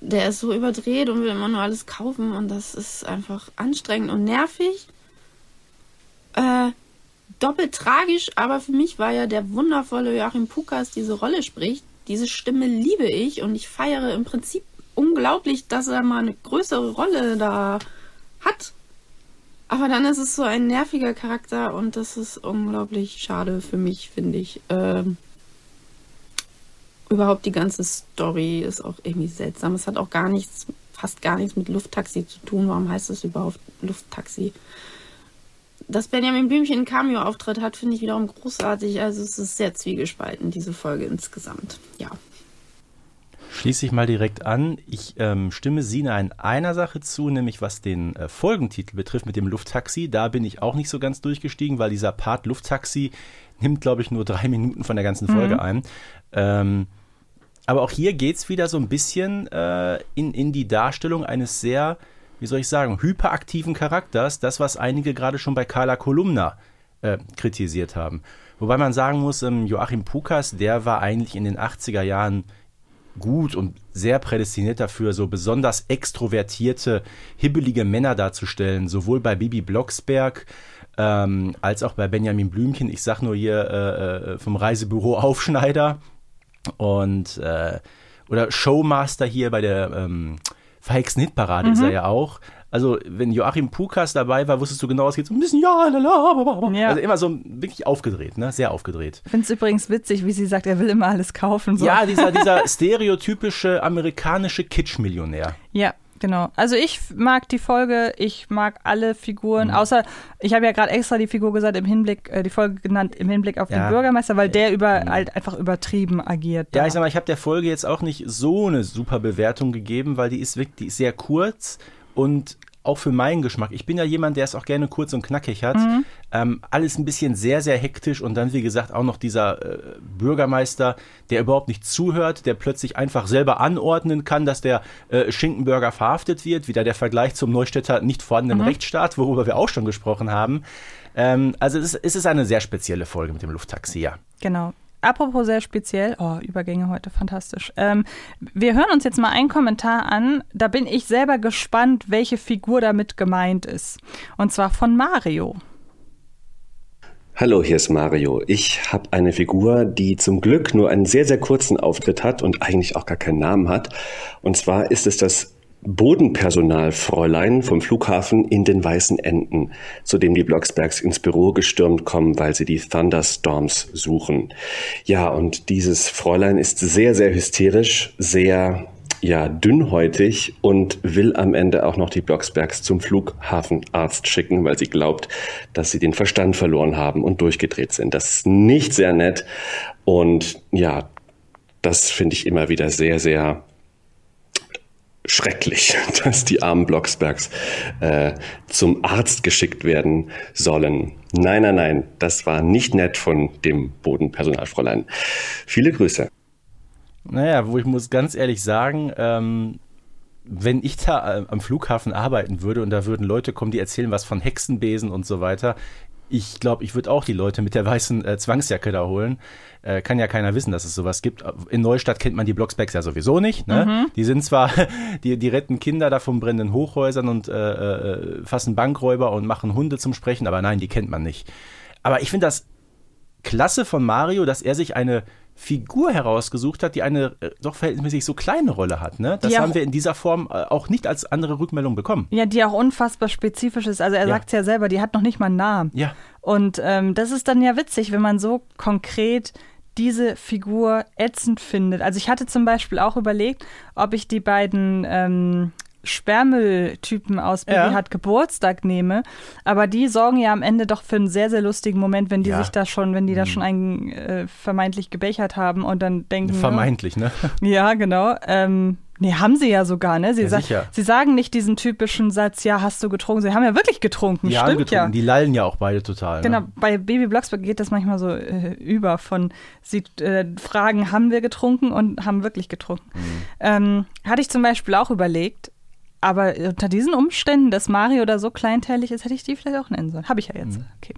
Der ist so überdreht und will immer nur alles kaufen und das ist einfach anstrengend und nervig. Äh, doppelt tragisch, aber für mich war ja der wundervolle Joachim Pukas diese Rolle spricht. Diese Stimme liebe ich und ich feiere im Prinzip unglaublich, dass er mal eine größere Rolle da hat. Aber dann ist es so ein nerviger Charakter und das ist unglaublich schade für mich, finde ich. Ähm, überhaupt die ganze Story ist auch irgendwie seltsam. Es hat auch gar nichts, fast gar nichts mit Lufttaxi zu tun. Warum heißt es überhaupt Lufttaxi? Dass Benjamin Blümchen einen Cameo-Auftritt hat, finde ich wiederum großartig. Also es ist sehr zwiegespalten, diese Folge insgesamt. Ja. Schließe ich mal direkt an. Ich ähm, stimme Sina in einer Sache zu, nämlich was den äh, Folgentitel betrifft mit dem Lufttaxi. Da bin ich auch nicht so ganz durchgestiegen, weil dieser Part Lufttaxi nimmt, glaube ich, nur drei Minuten von der ganzen Folge Mhm. ein. Ähm, aber auch hier geht es wieder so ein bisschen äh, in, in die Darstellung eines sehr, wie soll ich sagen, hyperaktiven Charakters. Das, was einige gerade schon bei Carla Kolumna äh, kritisiert haben. Wobei man sagen muss, ähm, Joachim Pukas, der war eigentlich in den 80er Jahren gut und sehr prädestiniert dafür, so besonders extrovertierte, hibbelige Männer darzustellen, sowohl bei Bibi Blocksberg ähm, als auch bei Benjamin Blümchen. Ich sag nur hier äh, äh, vom Reisebüro [LAUGHS] Aufschneider und äh, oder Showmaster hier bei der ähm, verhexten Hitparade ist Mhm. er ja auch. Also, wenn Joachim Pukas dabei war, wusstest du genau, es geht so ein bisschen, ja, lala, Ja. also immer so wirklich aufgedreht, ne? Sehr aufgedreht. Ich finde es übrigens witzig, wie sie sagt, er will immer alles kaufen. So. Ja, dieser, dieser [LAUGHS] stereotypische amerikanische Kitsch-Millionär. Ja, genau. Also ich mag die Folge, ich mag alle Mhm. Figuren, außer ich habe ja gerade extra die Figur gesagt im Hinblick, äh, die Folge genannt im Hinblick auf Ja. Mhm. den Bürgermeister, weil der über halt einfach übertrieben agiert. Ja, da. ich sag mal, ich habe der Folge jetzt auch nicht so eine super Bewertung gegeben, weil die ist wirklich, die ist sehr kurz und auch für meinen Geschmack. Ich bin ja jemand, der es auch gerne kurz und knackig hat. Mhm. Ähm, alles ein bisschen sehr, sehr hektisch und dann, wie gesagt, auch noch dieser äh, Bürgermeister, der überhaupt nicht zuhört, der plötzlich einfach selber anordnen kann, dass der äh, Schinkenburger verhaftet wird. Wieder der Vergleich zum Neustädter nicht vorhandenen Mhm. Rechtsstaat, worüber wir auch schon gesprochen haben. Ähm, also es ist, es ist eine sehr spezielle Folge mit dem Lufttaxi, ja. Genau. Apropos sehr speziell, oh, Übergänge heute fantastisch. Ähm, wir hören uns jetzt mal einen Kommentar an. Da bin ich selber gespannt, welche Figur damit gemeint ist. Und zwar von Mario. Hallo, hier ist Mario. Ich habe eine Figur, die zum Glück nur einen sehr, sehr kurzen Auftritt hat und eigentlich auch gar keinen Namen hat. Und zwar ist es das Bodenpersonalfräulein vom Flughafen in den Weißen Enden, zu dem die Blocksbergs ins Büro gestürmt kommen, weil sie die Thunderstorms suchen. Ja, und dieses Fräulein ist sehr, sehr hysterisch, sehr ja, dünnhäutig und will am Ende auch noch die Blocksbergs zum Flughafenarzt schicken, weil sie glaubt, dass sie den Verstand verloren haben und durchgedreht sind. Das ist nicht sehr nett und ja, das finde ich immer wieder sehr, sehr schrecklich, [LAUGHS] dass die armen Blocksbergs äh, zum Arzt geschickt werden sollen. Nein, nein, nein, das war nicht nett von dem Bodenpersonalfräulein. Viele Grüße. Naja, wo ich muss ganz ehrlich sagen, ähm, wenn ich da äh, am Flughafen arbeiten würde und da würden Leute kommen, die erzählen was von Hexenbesen und so weiter, ich glaube, ich würde auch die Leute mit der weißen äh, Zwangsjacke da holen. Äh, kann ja keiner wissen, dass es sowas gibt. In Neustadt kennt man die Blocksbacks ja sowieso nicht. Ne? Mhm. Die sind zwar, [LAUGHS] die, die retten Kinder da von brennenden Hochhäusern und äh, äh, fassen Bankräuber und machen Hunde zum Sprechen, aber nein, die kennt man nicht. Aber ich finde das klasse von Mario, dass er sich eine Figur herausgesucht hat, die eine äh, doch verhältnismäßig so kleine Rolle hat. Ne? Das haben wir in dieser Form äh, auch nicht als andere Rückmeldung bekommen. Ja, die auch unfassbar spezifisch ist. Also er ja. sagt es ja selber, die hat noch nicht mal einen Namen. Ja. Und ähm, das ist dann ja witzig, wenn man so konkret diese Figur ätzend findet. Also ich hatte zum Beispiel auch überlegt, ob ich die beiden ähm, Sperrmülltypen aus Bibi ja. hat Geburtstag nehme. Aber die sorgen ja am Ende doch für einen sehr, sehr lustigen Moment, wenn die ja. sich da schon, wenn die da mhm. schon einen äh, vermeintlich gebechert haben und dann denken. [LAUGHS] Vermeintlich, ne? [LAUGHS] Ja, genau. Ähm, Nee, haben sie ja sogar, ne? Sie, ja, sa sie sagen nicht diesen typischen Satz, ja, hast du getrunken? Sie haben ja wirklich getrunken, ja, stimmt getrunken. ja. Die lallen ja auch beide total. Genau, ne? bei Baby Blocksberg geht das manchmal so äh, über von, sie äh, fragen, haben wir getrunken und haben wirklich getrunken. Mhm. Ähm, hatte ich zum Beispiel auch überlegt, aber unter diesen Umständen, dass Mario da so kleinteilig ist, hätte ich die vielleicht auch nennen sollen. Habe ich ja jetzt. Mhm. Okay.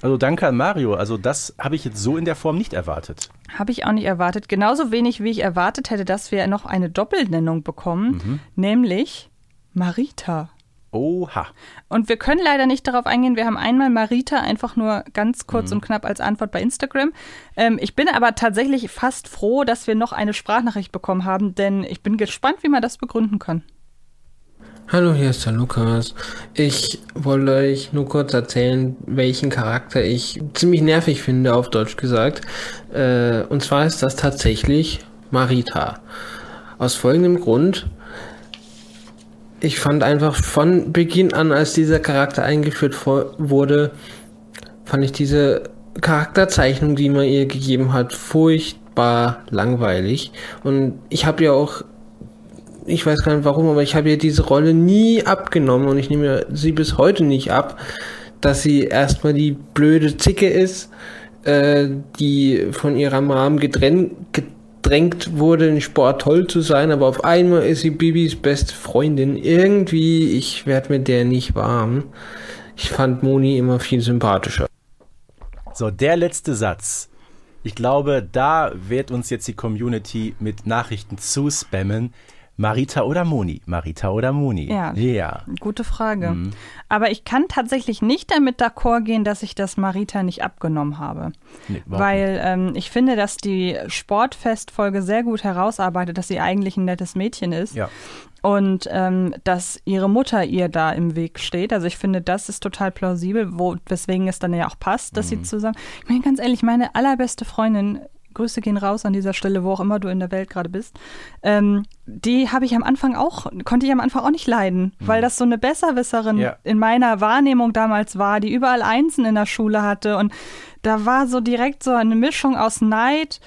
Also danke an Mario. Also das habe ich jetzt so in der Form nicht erwartet. Habe ich auch nicht erwartet. Genauso wenig, wie ich erwartet hätte, dass wir noch eine Doppelnennung bekommen, mhm. nämlich Marita. Oha. Und wir können leider nicht darauf eingehen. Wir haben einmal Marita einfach nur ganz kurz mhm. und knapp als Antwort bei Instagram. Ähm, ich bin aber tatsächlich fast froh, dass wir noch eine Sprachnachricht bekommen haben, denn ich bin gespannt, wie man das begründen kann. Hallo, hier ist der Lukas. Ich wollte euch nur kurz erzählen, welchen Charakter ich ziemlich nervig finde, auf Deutsch gesagt. Äh, und zwar ist das tatsächlich Marita. Aus folgendem Grund. Ich fand einfach von Beginn an, als dieser Charakter eingeführt wurde, fand ich diese Charakterzeichnung, die man ihr gegeben hat, furchtbar langweilig. Und ich habe ja auch ich weiß gar nicht warum, aber ich habe ihr diese Rolle nie abgenommen und ich nehme sie bis heute nicht ab, dass sie erstmal die blöde Zicke ist, äh, die von ihrer Mom gedrängt, gedrängt wurde, in Sport toll zu sein, aber auf einmal ist sie Bibis beste Freundin. Irgendwie, ich werde mit der nicht warm. Ich fand Moni immer viel sympathischer. So, der letzte Satz. Ich glaube, da wird uns jetzt die Community mit Nachrichten zuspammen. Marita oder Moni? Marita oder Moni? Ja, ja. gute Frage. Mhm. Aber ich kann tatsächlich nicht damit d'accord gehen, dass ich das Marita nicht abgenommen habe. Nee, weil ähm, ich finde, dass die Sportfestfolge sehr gut herausarbeitet, dass sie eigentlich ein nettes Mädchen ist. Ja. Und ähm, dass ihre Mutter ihr da im Weg steht. Also ich finde, das ist total plausibel, wo, weswegen es dann ja auch passt, dass mhm. sie zusammen. Ich meine, ganz ehrlich, meine allerbeste Freundin Grüße gehen raus an dieser Stelle, wo auch immer du in der Welt gerade bist. Ähm, die habe ich am Anfang auch, konnte ich am Anfang auch nicht leiden, mhm. weil das so eine Besserwisserin ja. in meiner Wahrnehmung damals war, die überall Einsen in der Schule hatte. Und da war so direkt so eine Mischung aus Neid,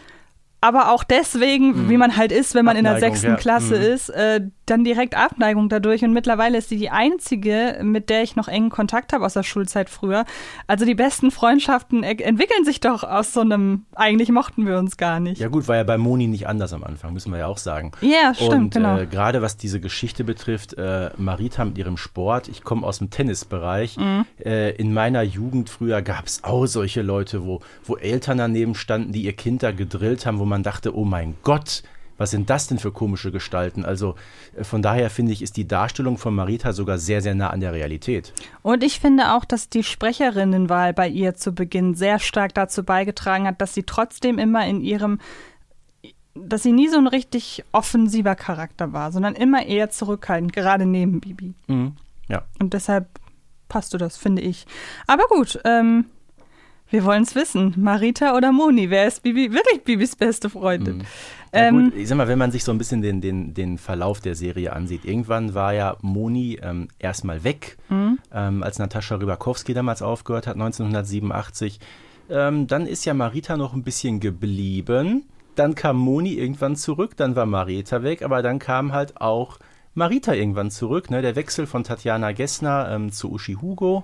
aber auch deswegen, mhm. wie man halt ist, wenn man Abneigung, in der sechsten ja. Klasse mhm. ist, äh, dann direkt Abneigung dadurch und mittlerweile ist sie die einzige, mit der ich noch engen Kontakt habe aus der Schulzeit früher. Also die besten Freundschaften e- entwickeln sich doch aus so einem, eigentlich mochten wir uns gar nicht. Ja gut, war ja bei Moni nicht anders am Anfang, müssen wir ja auch sagen. Ja, stimmt, und, genau. Äh, gerade was diese Geschichte betrifft, äh, Marita mit ihrem Sport, ich komme aus dem Tennisbereich. Mhm. Äh, in meiner Jugend früher gab es auch solche Leute, wo, wo Eltern daneben standen, die ihr Kind da gedrillt haben, wo man dachte, oh mein Gott, was sind das denn für komische Gestalten? Also äh, von daher finde ich, ist die Darstellung von Marita sogar sehr, sehr nah an der Realität. Und ich finde auch, dass die Sprecherinnenwahl bei ihr zu Beginn sehr stark dazu beigetragen hat, dass sie trotzdem immer in ihrem, dass sie nie so ein richtig offensiver Charakter war, sondern immer eher zurückhaltend, gerade neben Bibi. Mhm. Ja. Und deshalb passte das, finde ich. Aber gut, ähm, wir wollen es wissen. Marita oder Moni? Wer ist Bibi, wirklich Bibis beste Freundin? Ja, Ähm, gut, ich sag mal, wenn man sich so ein bisschen den, den, den Verlauf der Serie ansieht, irgendwann war ja Moni ähm, erstmal weg, Mhm. ähm, als Natascha Rybakowski damals aufgehört hat, 1987. Ähm, dann ist ja Marita noch ein bisschen geblieben. Dann kam Moni irgendwann zurück, dann war Marita weg, aber dann kam halt auch Marita irgendwann zurück. Ne? Der Wechsel von Tatjana Gessner ähm, zu Uschi Hugo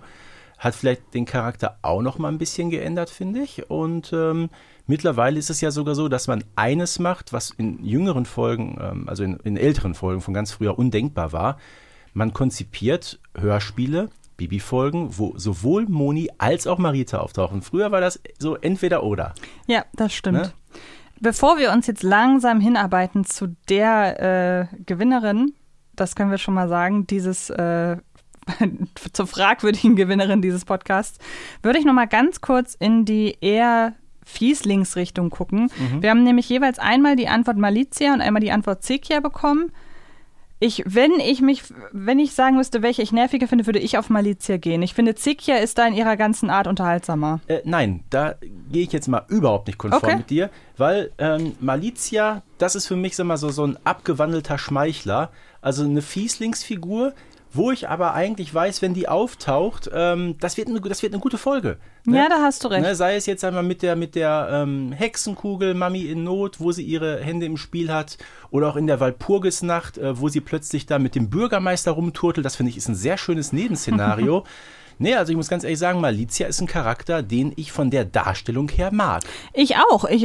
hat vielleicht den Charakter auch noch mal ein bisschen geändert, finde ich. Und ähm, mittlerweile ist es ja sogar so, dass man eines macht, was in jüngeren Folgen, ähm, also in, in älteren Folgen von ganz früher undenkbar war. Man konzipiert Hörspiele, Bibi-Folgen, wo sowohl Moni als auch Marita auftauchen. Früher war das so entweder oder. Ja, das stimmt. Ne? Bevor wir uns jetzt langsam hinarbeiten zu der äh, Gewinnerin, das können wir schon mal sagen, dieses äh, [LAUGHS] zur fragwürdigen Gewinnerin dieses Podcasts, würde ich noch mal ganz kurz in die eher Fieslingsrichtung gucken. Mhm. Wir haben nämlich jeweils einmal die Antwort Malizia und einmal die Antwort Zekia bekommen. Ich, wenn ich mich, wenn ich sagen müsste, welche ich nerviger finde, würde ich auf Malizia gehen. Ich finde, Zekia ist da in ihrer ganzen Art unterhaltsamer. Äh, nein, da gehe ich jetzt mal überhaupt nicht konform Okay. mit dir, weil ähm, Malizia, das ist für mich sag mal, so, so ein abgewandelter Schmeichler, also eine Fieslingsfigur, wo ich aber eigentlich weiß, wenn die auftaucht, ähm, das, wird eine, das wird eine gute Folge. Ja, da hast du recht. Ne, sei es jetzt einmal mit der, mit der ähm, Hexenkugel, Mami in Not, wo sie ihre Hände im Spiel hat, oder auch in der Walpurgisnacht, äh, wo sie plötzlich da mit dem Bürgermeister rumturtelt. Das finde ich ist ein sehr schönes Nebenszenario. [LAUGHS] nee, also ich muss ganz ehrlich sagen, Malizia ist ein Charakter, den ich von der Darstellung her mag. Ich auch. Ich,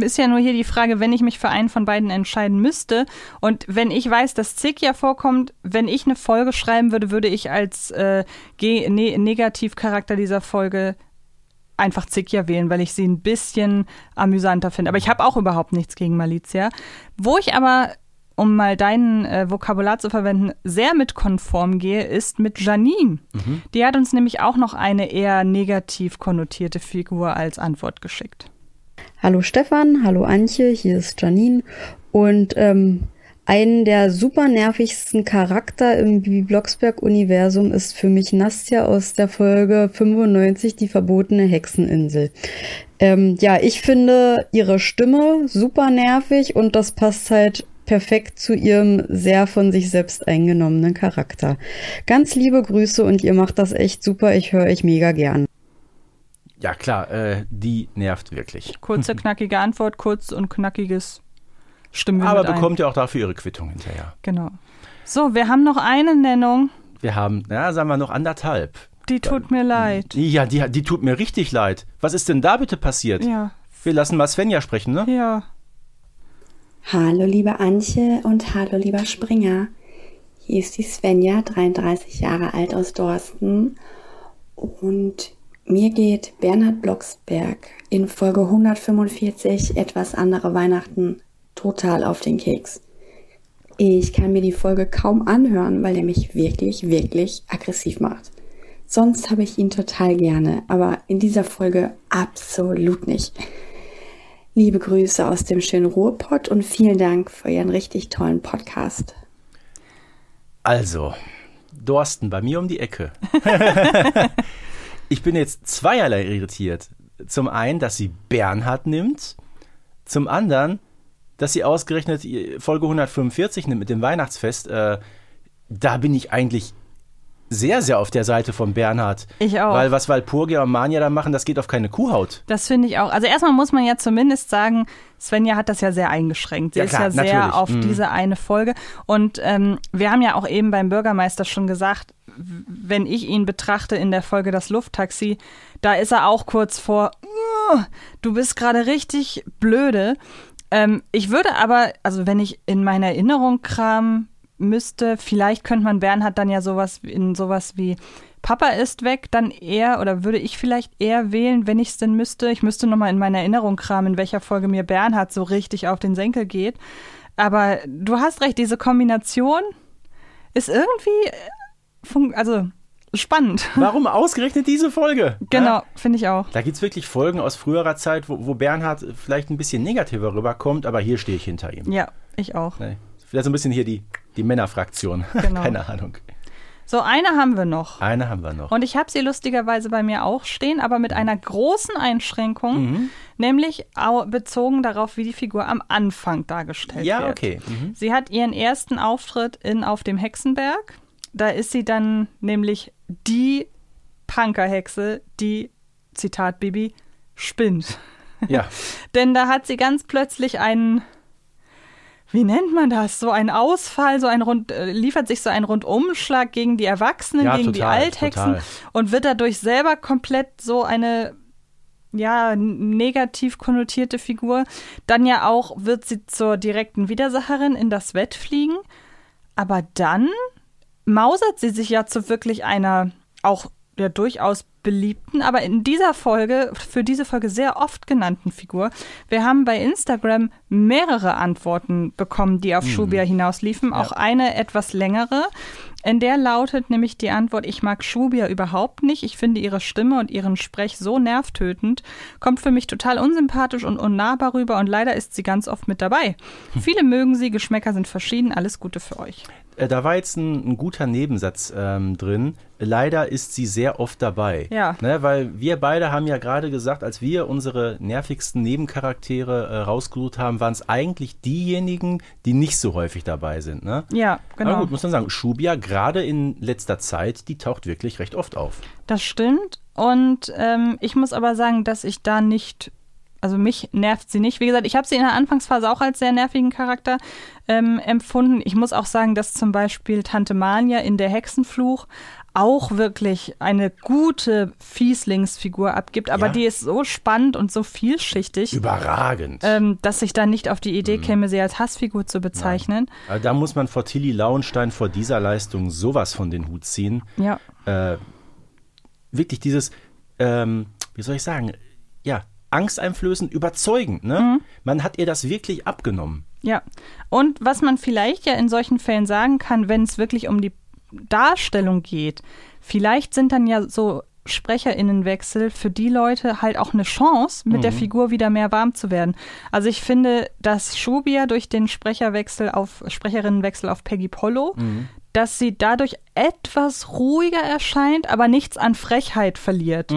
ist ja nur hier die Frage, wenn ich mich für einen von beiden entscheiden müsste und wenn ich weiß, dass Zekia vorkommt, wenn ich eine Folge schreiben würde, würde ich als äh, ne Negativcharakter dieser Folge einfach Zekia wählen, weil ich sie ein bisschen amüsanter finde. Aber ich habe auch überhaupt nichts gegen Malizia. Wo ich aber um mal dein äh, Vokabular zu verwenden, sehr mit konform gehe, ist mit Janine. Die hat uns nämlich auch noch eine eher negativ konnotierte Figur als Antwort geschickt. Hallo Stefan, hallo Antje, hier ist Janine und ähm, einen der super nervigsten Charakter im Bibi Blocksberg-Universum ist für mich Nastja aus der Folge 95, die verbotene Hexeninsel. Ähm, ja, ich finde ihre Stimme super nervig und das passt halt perfekt zu ihrem sehr von sich selbst eingenommenen Charakter. Ganz liebe Grüße und ihr macht das echt super, ich höre euch mega gern. Ja, klar, äh, die nervt wirklich. Kurze, [LAUGHS] knackige Antwort, kurz und knackiges Stimmen Aber mit ein. bekommt ja auch dafür ihre Quittung hinterher. Genau. So, wir haben noch eine Nennung, Wir haben, na, sagen wir noch anderthalb. die tut mir leid. Ja, die, die tut mir richtig leid. Was ist denn da bitte passiert? Ja. Wir lassen mal Svenja sprechen, ne? Ja. Hallo liebe Antje und hallo lieber Springer. Hier ist die Svenja, 33 Jahre alt aus Dorsten. Und mir geht Bernhard Blocksberg in Folge 145 etwas andere Weihnachten total auf den Keks. Ich kann mir die Folge kaum anhören, weil er mich wirklich, wirklich aggressiv macht. Sonst habe ich ihn total gerne, aber in dieser Folge absolut nicht. Liebe Grüße aus dem schönen Ruhrpott und vielen Dank für Ihren richtig tollen Podcast. Also, Dorsten, bei mir um die Ecke. [LAUGHS] ich bin jetzt zweierlei irritiert. Zum einen, dass sie Bernhard nimmt. Zum anderen, dass sie ausgerechnet Folge 145 nimmt mit dem Weihnachtsfest. Äh, da bin ich eigentlich sehr, sehr auf der Seite von Bernhard. Ich auch. Weil was Walpurgia und Manja da machen, das geht auf keine Kuhhaut. Das finde ich auch. Also erstmal muss man ja zumindest sagen, Svenja hat das ja sehr eingeschränkt. Sie Ja, ist klar, ja sehr natürlich. auf Mhm. diese eine Folge. Und ähm, wir haben ja auch eben beim Bürgermeister schon gesagt, wenn ich ihn betrachte in der Folge Das Lufttaxi, da ist er auch kurz vor, "Uh, du bist gerade richtig blöde. Ähm, ich würde aber, also wenn ich in meiner Erinnerung kram müsste, vielleicht könnte man Bernhard dann ja sowas in sowas wie Papa ist weg, dann eher, oder würde ich vielleicht eher wählen, wenn ich es denn müsste. Ich müsste nochmal in meiner Erinnerung kramen, in welcher Folge mir Bernhard so richtig auf den Senkel geht. Aber du hast recht, diese Kombination ist irgendwie, äh, also spannend. [LAUGHS] Warum ausgerechnet diese Folge? Genau, finde ich auch. Da gibt es wirklich Folgen aus früherer Zeit, wo, wo Bernhard vielleicht ein bisschen negativer rüberkommt, aber hier stehe ich hinter ihm. Ja, ich auch. Ne? Vielleicht so ein bisschen hier die, die Männerfraktion. [LAUGHS] Genau. Keine Ahnung. So, eine haben wir noch. Eine haben wir noch. Und ich habe sie lustigerweise bei mir auch stehen, aber mit einer großen Einschränkung, Mhm. nämlich bezogen darauf, wie die Figur am Anfang dargestellt Ja, wird. okay. Mhm. Sie hat ihren ersten Auftritt in Auf dem Hexenberg. Da ist sie dann nämlich die Punkerhexe, die, Zitat Bibi, spinnt. Ja. [LAUGHS] Denn da hat sie ganz plötzlich einen, wie nennt man das? So einen Ausfall, so ein Rund, äh, liefert sich so einen Rundumschlag gegen die Erwachsenen, Ja, gegen die total, Althexen total. und wird dadurch selber komplett so eine ja, negativ konnotierte Figur. Dann ja auch wird sie zur direkten Widersacherin in das Wett fliegen. Aber dann mausert sie sich ja zu wirklich einer auch ja durchaus beliebten, aber in dieser Folge, für diese Folge sehr oft genannten Figur. Wir haben bei Instagram mehrere Antworten bekommen, die auf Mhm. Schubia hinausliefen, auch eine etwas längere. In der lautet nämlich die Antwort, ich mag Schubia überhaupt nicht. Ich finde ihre Stimme und ihren Sprech so nervtötend. Kommt für mich total unsympathisch und unnahbar rüber und leider ist sie ganz oft mit dabei. Viele mögen sie, Geschmäcker sind verschieden. Alles Gute für euch. Äh, Da war jetzt ein, ein guter Nebensatz ähm, drin. Leider ist sie sehr oft dabei. Ja. Ne, weil wir beide haben ja gerade gesagt, als wir unsere nervigsten Nebencharaktere äh, rausgesucht haben, waren es eigentlich diejenigen, die nicht so häufig dabei sind. Ne? Ja, genau. Aber gut, muss man sagen, Schubia gerade in letzter Zeit, die taucht wirklich recht oft auf. Das stimmt. Und ähm, ich muss aber sagen, dass ich da nicht, also mich nervt sie nicht. Wie gesagt, ich habe sie in der Anfangsphase auch als sehr nervigen Charakter ähm, empfunden. Ich muss auch sagen, dass zum Beispiel Tante Mania in der Hexenfluch auch wirklich eine gute Fieslingsfigur abgibt, aber Ja. die ist so spannend und so vielschichtig, Überragend. ähm, dass ich da nicht auf die Idee Mhm. käme, sie als Hassfigur zu bezeichnen. Also da muss man vor Tilly Lauenstein vor dieser Leistung sowas von den Hut ziehen. Ja. Äh, wirklich dieses, ähm, wie soll ich sagen, ja, angsteinflößend, überzeugend. Ne? Mhm. Man hat ihr das wirklich abgenommen. Ja. Und was man vielleicht ja in solchen Fällen sagen kann, wenn es wirklich um die Darstellung geht, vielleicht sind dann ja so Sprecherinnenwechsel für die Leute halt auch eine Chance, mit der Mhm. Figur wieder mehr warm zu werden. Also ich finde, dass Schubia durch den Sprecherwechsel auf Sprecherinnenwechsel auf Peggy Pollo, Mhm. Dass sie dadurch etwas ruhiger erscheint, aber nichts an Frechheit verliert.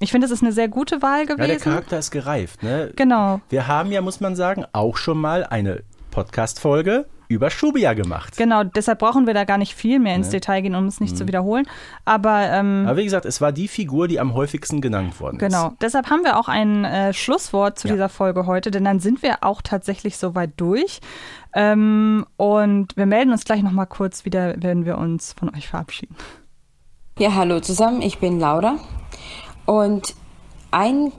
Ich finde, es ist eine sehr gute Wahl Mhm. Ja, der gewesen. Charakter ist gereift. Ne? Genau. Wir haben ja, muss man sagen, auch schon mal eine Podcast-Folge über Schubia gemacht. Genau, deshalb brauchen wir da gar nicht viel mehr ins Ne? Detail gehen, um es nicht Mhm. zu wiederholen. Aber ähm, Aber wie gesagt, es war die Figur, die am häufigsten genannt worden ist. genau, deshalb haben wir auch ein äh, Schlusswort zu dieser Folge heute, denn dann sind wir auch tatsächlich soweit durch. Ähm, und wir melden uns gleich nochmal kurz wieder, wenn wir uns von euch verabschieden. Ja, hallo zusammen, ich bin Laura. Und ein,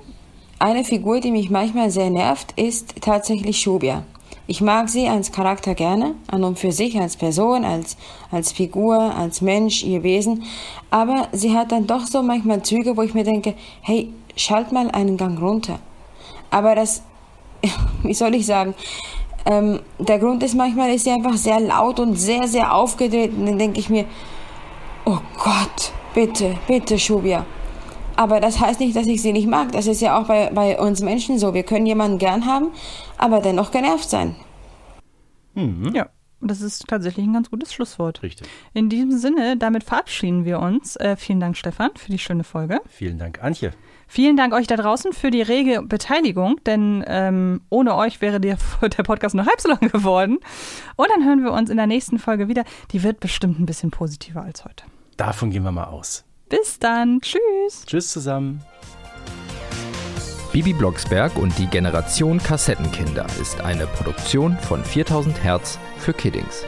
eine Figur, die mich manchmal sehr nervt, ist tatsächlich Shubia. Ich mag sie als Charakter gerne, an und für sich, als Person, als, als Figur, als Mensch, ihr Wesen. Aber sie hat dann doch so manchmal Züge, wo ich mir denke, hey, schalt mal einen Gang runter. Aber das, [LAUGHS] wie soll ich sagen, ähm, der Grund ist manchmal, ist sie einfach sehr laut und sehr, sehr aufgedreht. Und dann denke ich mir, oh Gott, bitte, bitte, Shubia. Aber das heißt nicht, dass ich sie nicht mag. Das ist ja auch bei, bei uns Menschen so. Wir können jemanden gern haben, aber dennoch genervt sein. Ja, das ist tatsächlich ein ganz gutes Schlusswort. Richtig. In diesem Sinne, damit verabschieden wir uns. Äh, vielen Dank, Stefan, für die schöne Folge. Vielen Dank, Antje. Vielen Dank euch da draußen für die rege Beteiligung, denn ähm, ohne euch wäre der, [LAUGHS] der Podcast nur halb so lang geworden. Und dann hören wir uns in der nächsten Folge wieder. Die wird bestimmt ein bisschen positiver als heute. Davon gehen wir mal aus. Bis dann. Tschüss. Tschüss zusammen. Bibi Blocksberg und die Generation Kassettenkinder ist eine Produktion von 4000 Hertz für Kiddings.